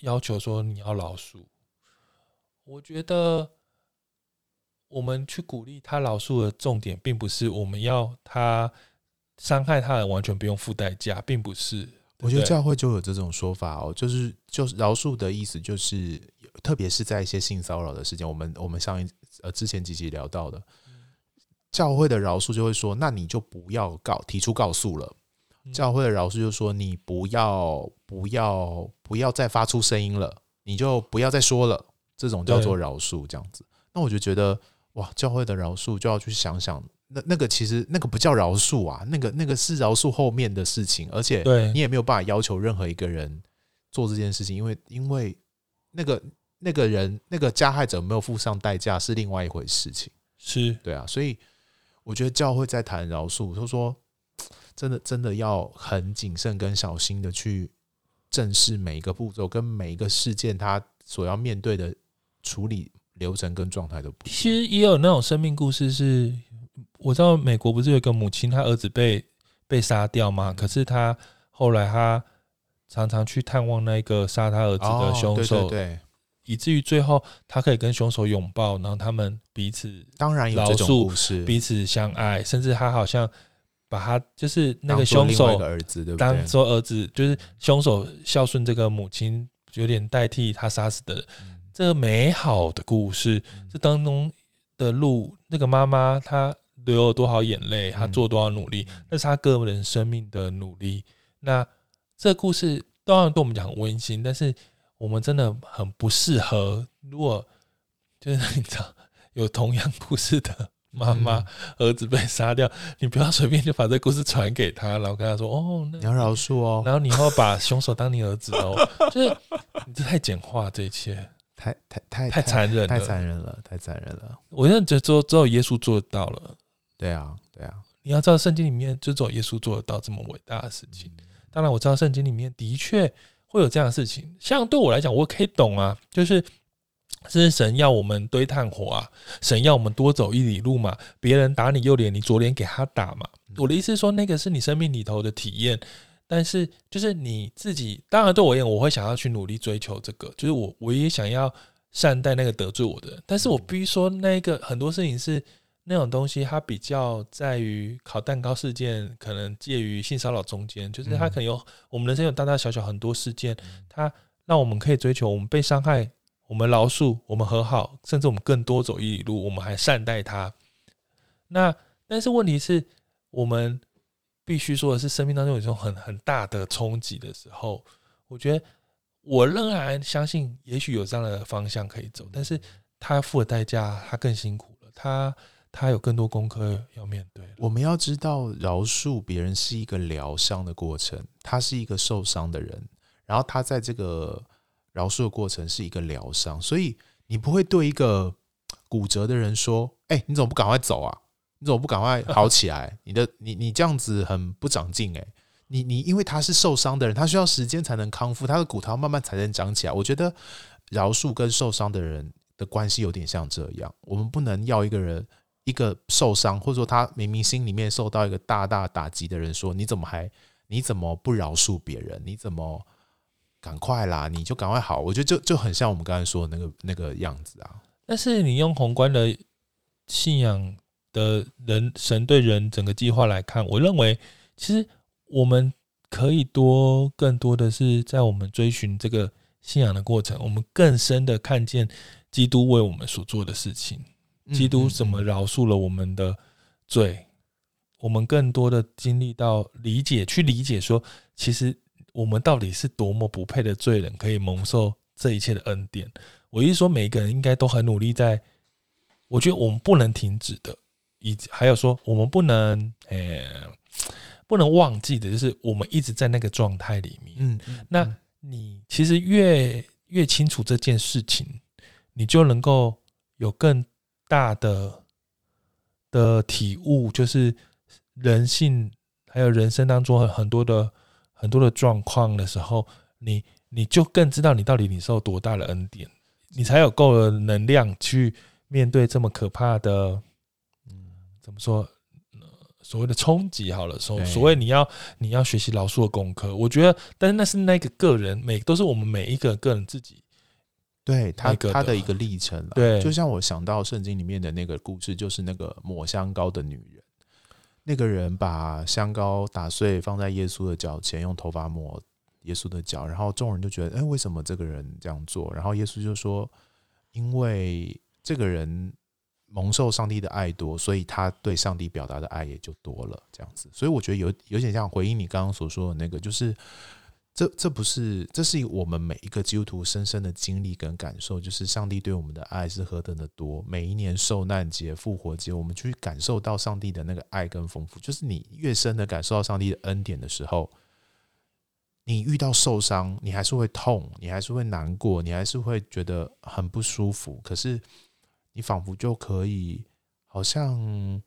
要求说你要饶恕。我觉得我们去鼓励他饶恕的重点，并不是我们要他伤害他人完全不用付代价，并不是。我觉得教会就有这种说法哦，就是就是饶恕的意思，就是特别是在一些性骚扰的事件，我们我们上一呃之前几集聊到的，教会的饶恕就会说，那你就不要告提出告诉了。教会的饶恕就说，你不要不要不要再发出声音了，你就不要再说了，这种叫做饶恕，这样子。那我就觉得，哇，教会的饶恕就要去想想，那那个其实那个不叫饶恕啊，那个那个是饶恕后面的事情，而且你也没有办法要求任何一个人做这件事情，因为因为那个那个人那个加害者没有付上代价是另外一回事情，是对啊，所以我觉得教会在谈饶恕，他说。真的，真的要很谨慎跟小心的去正视每一个步骤跟每一个事件，他所要面对的处理流程跟状态都不。其实也有那种生命故事，是我知道美国不是有一个母亲，她儿子被被杀掉吗？可是她后来她常常去探望那个杀他儿子的凶手，对，以至于最后她可以跟凶手拥抱，然后他们彼此当然有这种故事，彼此相爱，甚至他好像。把他就是那个凶手的儿子，对不对？当做儿子，就是凶手孝顺这个母亲，有点代替他杀死的人。这个美好的故事，这当中的路，那个妈妈她流了多少眼泪，他做多少努力，那是他个人生命的努力。那这故事当然对我们讲很温馨，但是我们真的很不适合。如果就是你知道有同样故事的。妈妈，儿子被杀掉，你不要随便就把这故事传给他，然后跟他说：“哦，你要饶恕哦。”然后你以后把凶手当你儿子哦，就是你这太简化，这一切太太太太残忍，太残忍了，太残忍了。我现在觉得只有只有耶稣做到了。对啊，对啊，你要知道圣经里面就只有耶稣做得到这么伟大的事情。当然，我知道圣经里面的确会有这样的事情，像对我来讲，我可以懂啊，就是。这是神要我们堆炭火啊！神要我们多走一里路嘛。别人打你右脸，你左脸给他打嘛。我的意思是说，那个是你生命里头的体验。但是，就是你自己，当然对我而言，我会想要去努力追求这个。就是我，我也想要善待那个得罪我的人。但是我必须说，那个很多事情是那种东西，它比较在于烤蛋糕事件，可能介于性骚扰中间。就是它可能有我们人生有大大小小很多事件，它让我们可以追求我们被伤害。我们饶恕，我们和好，甚至我们更多走一里路，我们还善待他。那但是问题是，我们必须说的是，生命当中有一种很很大的冲击的时候，我觉得我仍然相信，也许有这样的方向可以走，但是他付的代价，他更辛苦了，他他有更多功课要面对。我们要知道，饶恕别人是一个疗伤的过程，他是一个受伤的人，然后他在这个饶恕的过程是一个疗伤，所以你不会对一个骨折的人说：“哎，你怎么不赶快走啊？”你怎么不赶快好起来？你的你你这样子很不长进诶。你你因为他是受伤的人，他需要时间才能康复，他的骨头慢慢才能长起来。我觉得饶恕跟受伤的人的关系有点像这样，我们不能要一个人一个受伤或者说他明明心里面受到一个大大打击的人说，你怎么还你怎么不饶恕别人？你怎么赶快啦？你就赶快好？我觉得就就很像我们刚才说的那个那个样子啊。但是你用宏观的信仰。的人神对人整个计划来看，我认为其实我们可以多更多的是在我们追寻这个信仰的过程，我们更深的看见基督为我们所做的事情，基督怎么饶恕了我们的罪，我们更多的经历到理解，去理解说，其实我们到底是多么不配的罪人，可以蒙受这一切的恩典。我意思说，每一个人应该都很努力，在我觉得我们不能停止的。以还有说，我们不能，诶、欸，不能忘记的，就是我们一直在那个状态里面。嗯，那你其实越越清楚这件事情，你就能够有更大的的体悟，就是人性还有人生当中很很多的很多的状况的时候，你你就更知道你到底你受多大的恩典，你才有够的能量去面对这么可怕的。嗯怎么说？所谓的冲击好了，所所谓你要你要学习饶恕的功课，我觉得，但是那是那个个人，每都是我们每一个个人自己对他他的一个历程。对，就像我想到圣经里面的那个故事，就是那个抹香膏的女人，那个人把香膏打碎放在耶稣的脚前，用头发抹耶稣的脚，然后众人就觉得，哎，为什么这个人这样做？然后耶稣就说，因为这个人。蒙受上帝的爱多，所以他对上帝表达的爱也就多了，这样子。所以我觉得有有点像回应你刚刚所说的那个，就是这这不是，这是我们每一个基督徒深深的经历跟感受，就是上帝对我们的爱是何等的多。每一年受难节、复活节，我们去感受到上帝的那个爱跟丰富。就是你越深的感受到上帝的恩典的时候，你遇到受伤，你还是会痛，你还是会难过，你还是会觉得很不舒服。可是。你仿佛就可以，好像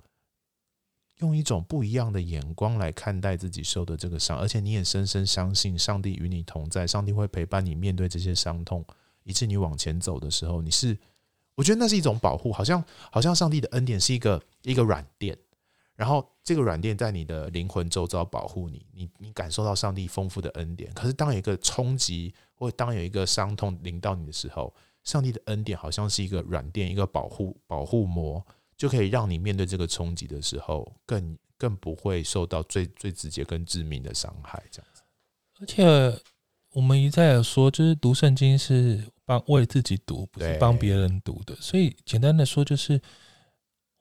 用一种不一样的眼光来看待自己受的这个伤，而且你也深深相信上帝与你同在，上帝会陪伴你面对这些伤痛，以致你往前走的时候，你是，我觉得那是一种保护，好像好像上帝的恩典是一个一个软垫，然后这个软垫在你的灵魂周遭保护你，你你感受到上帝丰富的恩典，可是当有一个冲击或当有一个伤痛临到你的时候。上帝的恩典好像是一个软垫，一个保护保护膜，就可以让你面对这个冲击的时候，更更不会受到最最直接跟致命的伤害。这样子，而且我们一再的说，就是读圣经是帮为自己读，不是帮别人读的。所以简单的说，就是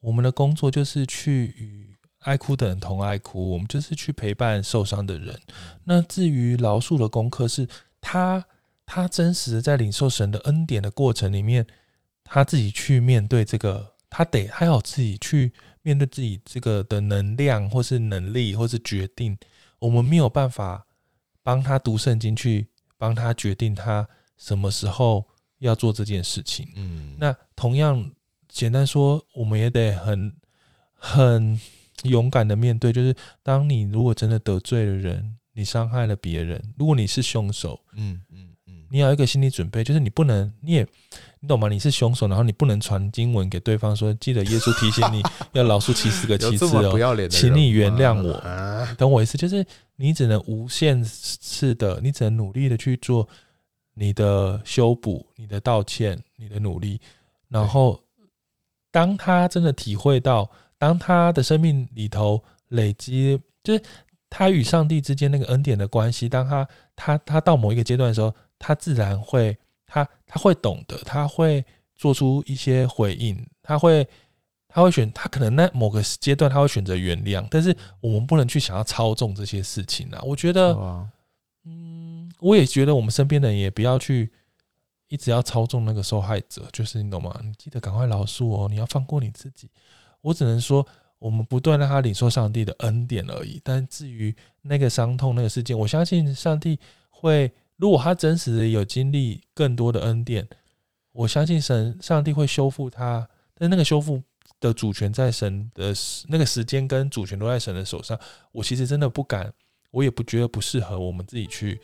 我们的工作就是去与爱哭的人同爱哭，我们就是去陪伴受伤的人。那至于饶恕的功课，是他。他真实的在领受神的恩典的过程里面，他自己去面对这个，他得还要自己去面对自己这个的能量，或是能力，或是决定。我们没有办法帮他读圣经，去帮他决定他什么时候要做这件事情。嗯，那同样简单说，我们也得很很勇敢的面对，就是当你如果真的得罪了人，你伤害了别人，如果你是凶手，嗯嗯嗯。你要有一个心理准备，就是你不能，你也你懂吗？你是凶手，然后你不能传经文给对方说，记得耶稣提醒你要饶恕七十个七次哦，请你原谅我。懂我意思？就是你只能无限次的，你只能努力的去做你的修补、你的道歉、你的努力。然后，当他真的体会到，当他的生命里头累积，就是他与上帝之间那个恩典的关系，当他他他到某一个阶段的时候。他自然会，他他会懂得，他会做出一些回应，他会，他会选，他可能在某个阶段他会选择原谅，但是我们不能去想要操纵这些事情啊。我觉得，嗯，我也觉得我们身边的人也不要去一直要操纵那个受害者，就是你懂吗？你记得赶快饶恕哦，你要放过你自己。我只能说，我们不断让他领受上帝的恩典而已。但至于那个伤痛、那个事件，我相信上帝会，如果他真实的有经历更多的恩典，我相信神上帝会修复他。但那个修复。的主权在神的那个时间跟主权都在神的手上，我其实真的不敢，我也不觉得不适合我们自己去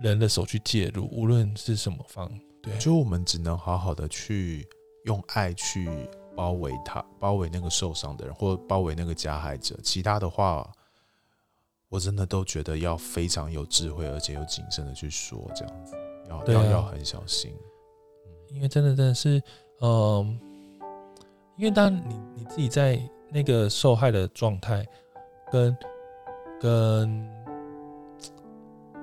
人的手去介入，无论是什么方，对，就我们只能好好的去用爱去包围他，包围那个受伤的人，或包围那个加害者。其他的话，我真的都觉得要非常有智慧，而且有谨慎的去说，这样子要、啊、要要很小心，因为真的真的是，嗯、呃。因为当你你自己在那个受害的状态，跟跟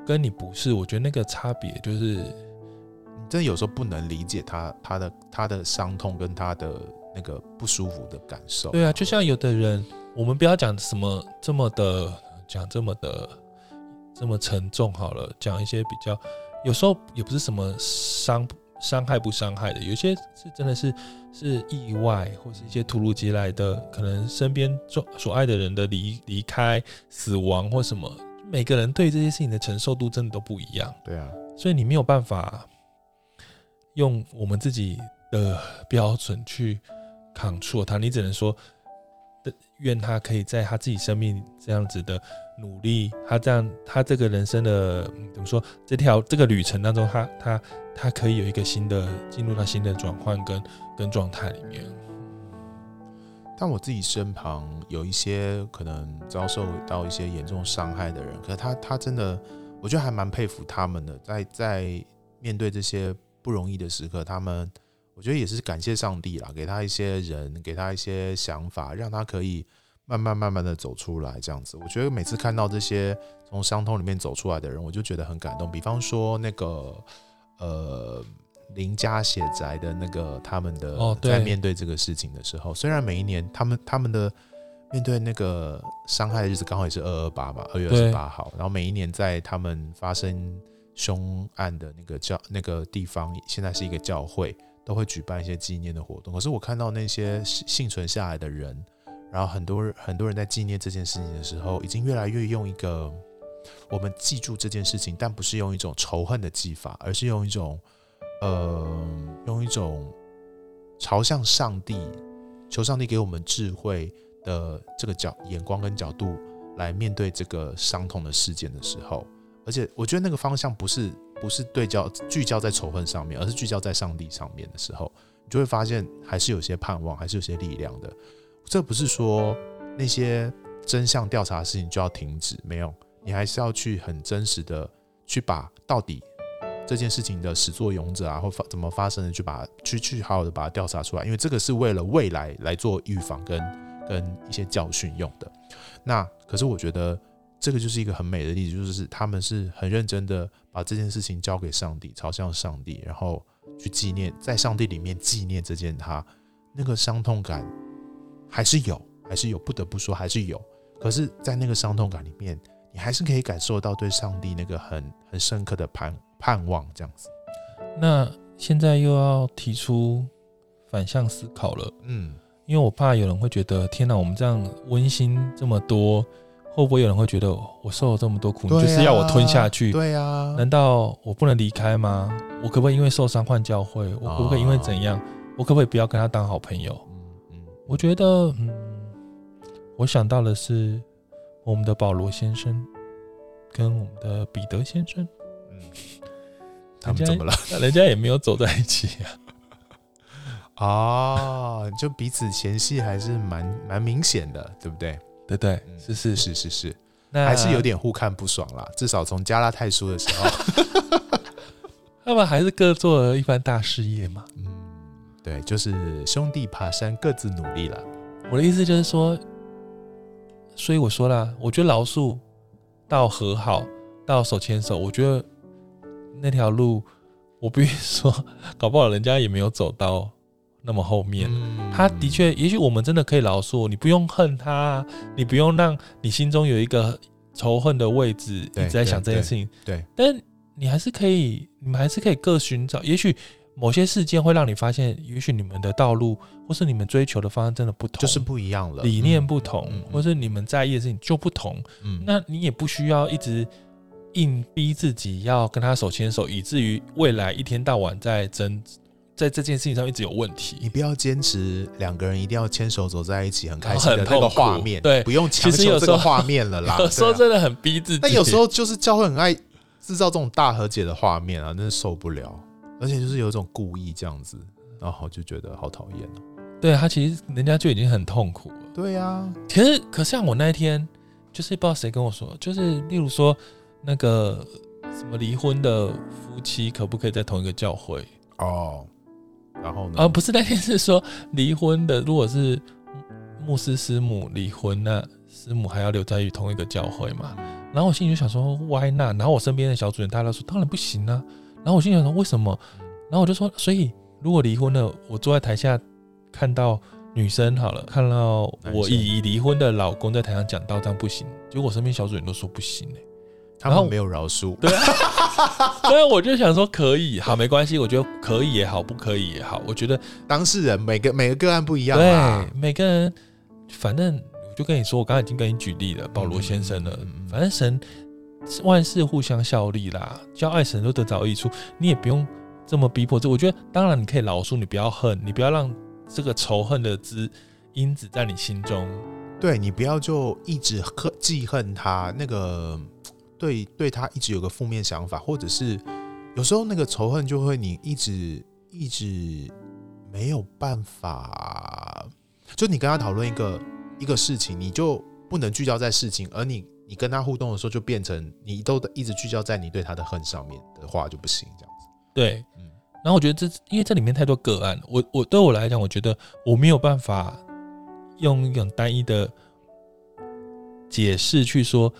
跟你不是，我觉得那个差别就是，你真的有时候不能理解他他的他的伤痛跟他的那个不舒服的感受。对啊，就像有的人，我们不要讲什么这么的讲这么的这么沉重好了，讲一些比较有时候也不是什么伤。伤害不伤害的，有些是真的是是意外，或是一些突如其来的，可能身边所所爱的人的离离开、死亡或什么，每个人对这些事情的承受度真的都不一样。对啊，所以你没有办法用我们自己的标准去 control 他，你只能说，愿他可以在他自己生命这样子的努力，他这样他这个人生的怎么说，这条这个旅程当中他，他他。可以有一个新的进入到新的转换跟跟状态里面。但我自己身旁有一些可能遭受到一些严重伤害的人，可是他他真的，我觉得还蛮佩服他们的，在在面对这些不容易的时刻，他们我觉得也是感谢上帝啦，给他一些人，给他一些想法，让他可以慢慢慢慢的走出来。这样子，我觉得每次看到这些从伤痛里面走出来的人，我就觉得很感动。比方说那个。呃，林家血宅的那个他们的在面对这个事情的时候，虽然每一年他们他们的面对那个伤害的日子刚好也是二二八嘛，二月二十八号，然后每一年在他们发生凶案的那个教那个地方，现在是一个教会，都会举办一些纪念的活动。可是我看到那些幸存下来的人，然后很多很多人在纪念这件事情的时候，已经越来越用一个。我们记住这件事情，但不是用一种仇恨的技法，而是用一种，呃，用一种朝向上帝，求上帝给我们智慧的这个角眼光跟角度来面对这个伤痛的事件的时候，而且我觉得那个方向不是不是对焦聚焦在仇恨上面，而是聚焦在上帝上面的时候，你就会发现还是有些盼望，还是有些力量的。这不是说那些真相调查的事情就要停止，没有。你还是要去很真实的去把到底这件事情的始作俑者啊，或发怎么发生的，去把去去好好的把它调查出来，因为这个是为了未来来做预防跟跟一些教训用的。那可是我觉得这个就是一个很美的例子，就是他们是很认真的把这件事情交给上帝，朝向上帝，然后去纪念，在上帝里面纪念这件他那个伤痛感还是有，还是有，不得不说还是有。可是，在那个伤痛感里面。你还是可以感受到对上帝那个很很深刻的盼盼望，这样子。那现在又要提出反向思考了，嗯，因为我怕有人会觉得，天哪，我们这样温馨这么多，会不会有人会觉得我受了这么多苦，你就是要我吞下去？对呀，难道我不能离开吗？我可不可以因为受伤换教会？我可不可以因为怎样？我可不可以不要跟他当好朋友？嗯嗯，我觉得，嗯，我想到的是。我们的保罗先生跟我们的彼得先生，嗯，他们怎么了？人家也没有走在一起呀。啊，就彼此嫌隙还是蛮蛮明显的，对不对？对对，嗯、是是是是是，那还是有点互看不爽啦。至少从加拉太书的时候，他们还是各做了一番大事业嘛。嗯，对，就是兄弟爬山各自努力了。我的意思就是说。所以我说啦，我觉得饶恕到和好到手牵手，我觉得那条路，我必须说，搞不好人家也没有走到那么后面。嗯他的确，也许我们真的可以饶恕你，不用恨他，你不用让你心中有一个仇恨的位置，一直在想这件事情。对，对但你还是可以，你们还是可以各寻找。也许某些事件会让你发现，也许你们的道路或是你们追求的方向真的不同，就是不一样了，理念不同，或是你们在意的事情就不同。嗯，那你也不需要一直硬逼自己要跟他手牵手，以至于未来一天到晚在争，在这件事情上一直有问题。你不要坚持两个人一定要牵手走在一起，很开心的那个画面，对不用强求这个画面了啦。有时候对啊真的很逼自己，但有时候就是教会很爱制造这种大和解的画面啊，真的受不了。而且就是有一种故意这样子，然后就觉得好讨厌哦。对他其实人家就已经很痛苦了。对呀，其实，可像我那一天，就是不知道谁跟我说，就是例如说那个什么离婚的夫妻可不可以在同一个教会哦，然后呢？啊？不是那天是说离婚的，如果是牧师师母离婚，那师母还要留在于同一个教会嘛？然后我心里就想说，Why not？然后我身边的小主人大家都说，当然不行啊。然后我心里想说，为什么？然后我就说，所以如果离婚了，我坐在台下看到女生好了，看到我已离婚的老公在台上讲道，这样不行。结果我身边小主人都说不行哎、欸，他们没有饶恕。对啊，所以我就想说可以，好，没关系，我觉得可以也好，不可以也好，我觉得当事人每个每个个案不一样对，每个人，反正我就跟你说，我刚才已经跟你举例了，保罗先生了，反正神。万事互相效力啦，叫爱神都得着益处，你也不用这么逼迫。这我觉得，当然你可以饶恕，你不要恨，你不要让这个仇恨的之因子在你心中。对，你不要就一直恨记恨他，那个对对他一直有个负面想法，或者是有时候那个仇恨就会你一直一直没有办法，就你跟他讨论一个一个事情，你就不能聚焦在事情，而你。你跟他互动的时候，就变成你都一直聚焦在你对他的恨上面的话就不行，这样子。对，嗯。然后我觉得这，因为这里面太多个案，我我对我来讲，我觉得我没有办法用一种单一的解释去说，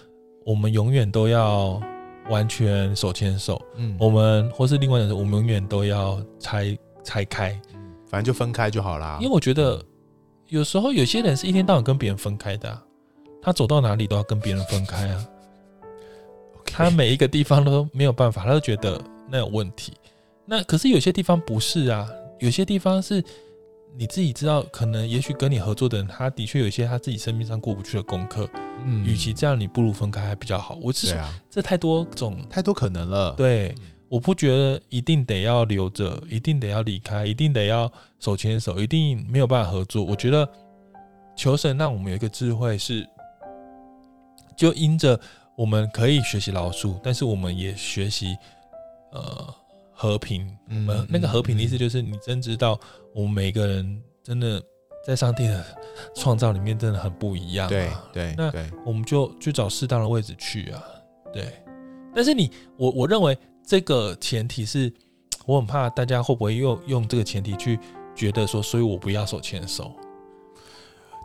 我们永远都要完全手牵手，嗯，我们或是另外一种，我们永远都要拆拆开，嗯，反正就分开就好啦。因为我觉得有时候有些人是一天到晚跟别人分开的啊。他走到哪里都要跟别人分开啊 他每一个地方都没有办法，他都觉得那有问题。那可是有些地方不是啊，有些地方是你自己知道，可能也许跟你合作的人，他的确有一些他自己生命上过不去的功课。嗯，与其这样，你不如分开还比较好。我是说，啊、这太多种，太多可能了。对，我不觉得一定得要留着，一定得要离开，一定得要手牵手，一定没有办法合作。我觉得求神让我们有一个智慧是。就因着我们可以学习饶恕，但是我们也学习呃和平。嗯，嗯，那个和平的意思就是，你真知道我们每个人真的在上帝的创造里面真的很不一样，啊。对对，那我们就去找适当的位置去啊。对，但是你我我认为这个前提是，我很怕大家会不会用用这个前提去觉得说，所以我不要手牵手。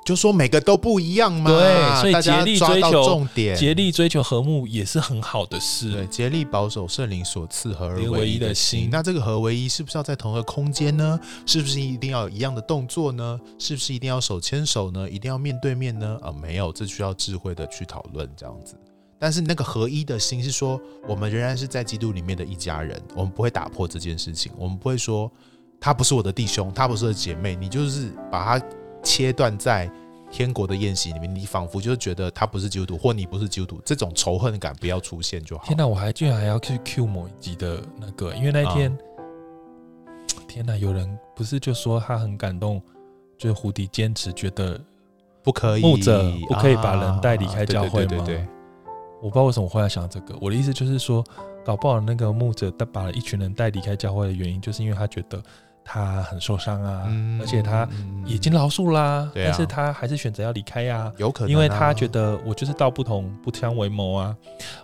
就说每个都不一样嘛，对，所以竭力追求重点，竭力追求和睦也是很好的事。对，竭力保守圣灵所赐合而为一的心。唯一的心。那这个合为一是不是要在同一个空间呢？是不是一定要有一样的动作呢？是不是一定要手牵手呢？一定要面对面呢？啊，没有，这需要智慧的去讨论这样子。但是那个合一的心是说，我们仍然是在基督里面的一家人，我们不会打破这件事情，我们不会说他不是我的弟兄，他不是我的姐妹，你就是把他。切断在天国的宴席里面，你仿佛就是觉得他不是基督徒，或你不是基督徒，这种仇恨感不要出现就好。天哪，我还居然还要去 Q 某一集的那个，因为那一天，嗯、天哪，有人不是就说他很感动，就是胡迪坚持觉得不可以，牧者不可以把人带离开教会吗？对对对对，我不知道为什么我会来想这个。我的意思就是说，搞不好那个牧者他把一群人带离开教会的原因，就是因为他觉得。他很受伤啊，嗯、而且他已经饶恕啦，嗯、但是他还是选择要离开呀、啊，有可能、啊，因为他觉得我就是道不同不相为谋啊。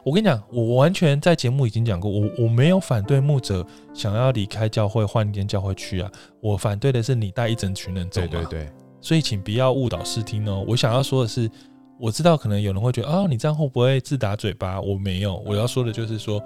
我跟你讲，我完全在节目已经讲过，我我没有反对牧者想要离开教会换一间教会去啊，我反对的是你带一整群人走嘛。对对对，所以请不要误导视听哦。我想要说的是，我知道可能有人会觉得啊，你这样会不会自打嘴巴？我没有，我要说的就是说，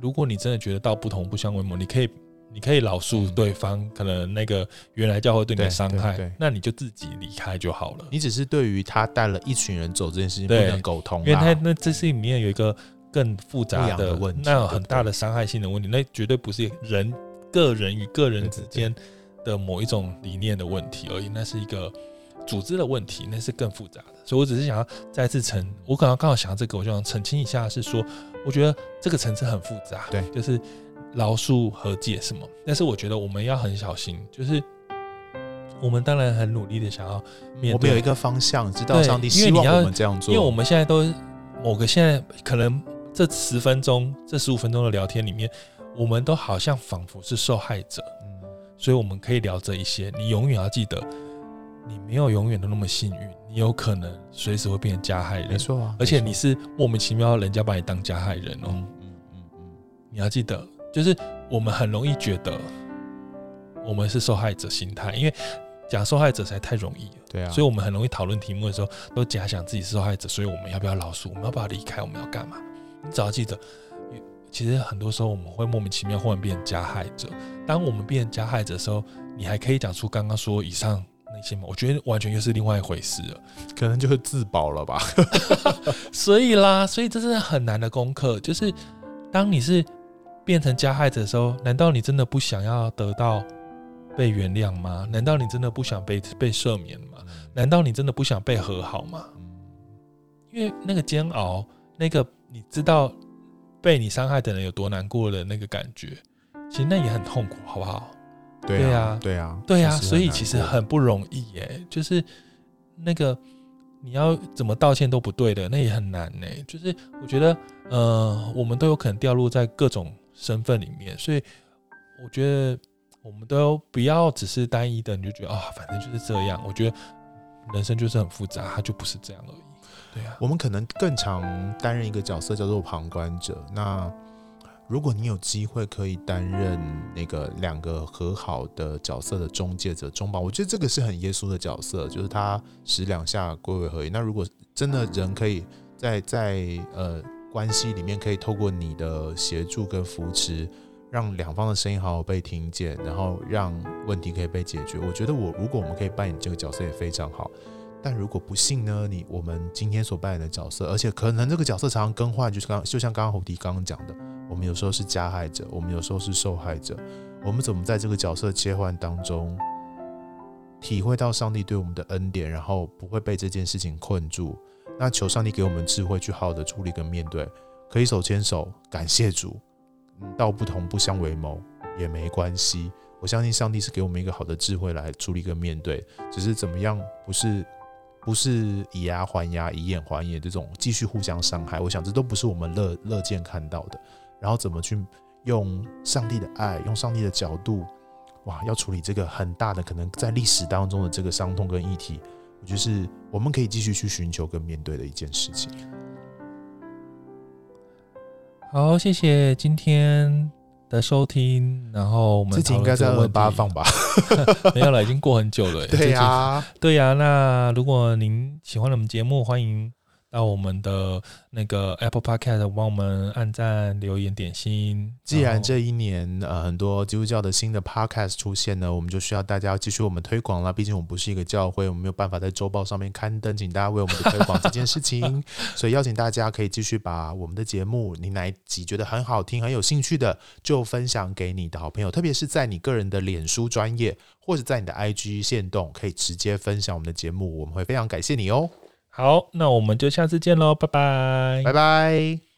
如果你真的觉得道不同不相为谋，你可以。你可以饶恕对方，嗯、可能那个原来教会对你的伤害，那你就自己离开就好了。你只是对于他带了一群人走这件事情不能沟通，因为他那这是里面有一个更复杂的，的问题，那有很大的伤害性的问题，那绝对不是人个人与个人之间的某一种理念的问题而已，那是一个组织的问题，那是更复杂的。所以我只是想要再次澄，我可能刚好想到这个，我就想澄清一下，是说我觉得这个层次很复杂，对，就是。饶恕和解什么？但是我觉得我们要很小心，就是我们当然很努力的想要面对，我们有一个方向，知道上帝希望我们这样做。因为我们现在都某个现在可能这十分钟、这十五分钟的聊天里面，我们都好像仿佛是受害者，嗯，所以我们可以聊这一些。你永远要记得，你没有永远都那么幸运，你有可能随时会变成加害人，没错啊。而且你是莫名其妙，人家把你当加害人哦，嗯嗯嗯嗯，你要记得。就是我们很容易觉得我们是受害者心态，因为讲受害者实在太容易了。对啊，所以我们很容易讨论题目的时候都假想自己是受害者，所以我们要不要老鼠？我们要不要离开？我们要干嘛？你只要记得，其实很多时候我们会莫名其妙忽然变成加害者。当我们变成加害者的时候，你还可以讲出刚刚说以上那些吗？我觉得完全又是另外一回事了，可能就是自保了吧。所以啦，所以这是很难的功课，就是当你是。变成加害者的时候，难道你真的不想要得到被原谅吗？难道你真的不想被被赦免吗？难道你真的不想被和好吗？因为那个煎熬，那个你知道被你伤害的人有多难过的那个感觉，其实那也很痛苦，好不好？对啊，对啊，对啊，所以其实很不容易耶。就是那个你要怎么道歉都不对的，那也很难呢。就是我觉得，呃，我们都有可能掉入在各种。身份里面，所以我觉得我们都不要只是单一的，你就觉得啊、反正就是这样。我觉得人生就是很复杂，它就不是这样而已。对啊，我们可能更常担任一个角色叫做旁观者。那如果你有机会可以担任那个两个和好的角色的中介者、中保，我觉得这个是很耶稣的角色，就是他使两下归为合一。那如果真的人可以在在呃。关系里面可以透过你的协助跟扶持，让两方的声音好好被听见，然后让问题可以被解决。我觉得我如果我们可以扮演这个角色也非常好。但如果不幸呢？你我们今天所扮演的角色，而且可能这个角色常常更换，就是刚就像刚刚胡迪刚刚讲的，我们有时候是加害者，我们有时候是受害者。我们怎么在这个角色切换当中，体会到上帝对我们的恩典，然后不会被这件事情困住？那求上帝给我们智慧，去好好的处理跟面对，可以手牵手，感谢主，道不同不相为谋也没关系。我相信上帝是给我们一个好的智慧来处理跟面对，只是怎么样，不是不是以牙还牙，以眼还眼这种继续互相伤害。我想这都不是我们乐乐见看到的。然后怎么去用上帝的爱，用上帝的角度，哇，要处理这个很大的可能在历史当中的这个伤痛跟议题。就是我们可以继续去寻求跟面对的一件事情。好，谢谢今天的收听。然后我们自己应该在二八放吧？没有了，已经过很久了。对呀、啊，对呀、啊。那如果您喜欢我们节目，欢迎。到我们的那个 Apple Podcast 帮我们按赞、留言、点心。既然这一年呃很多基督教的新的 Podcast 出现呢，我们就需要大家继续我们推广了。毕竟我们不是一个教会，我们没有办法在周报上面刊登，请大家为我们的推广这件事情。所以邀请大家可以继续把我们的节目，你哪集觉得很好听、很有兴趣的，就分享给你的好朋友，特别是在你个人的脸书专业或者在你的 IG 线动，可以直接分享我们的节目，我们会非常感谢你哦。好，那我们就下次见喽，拜拜，拜拜。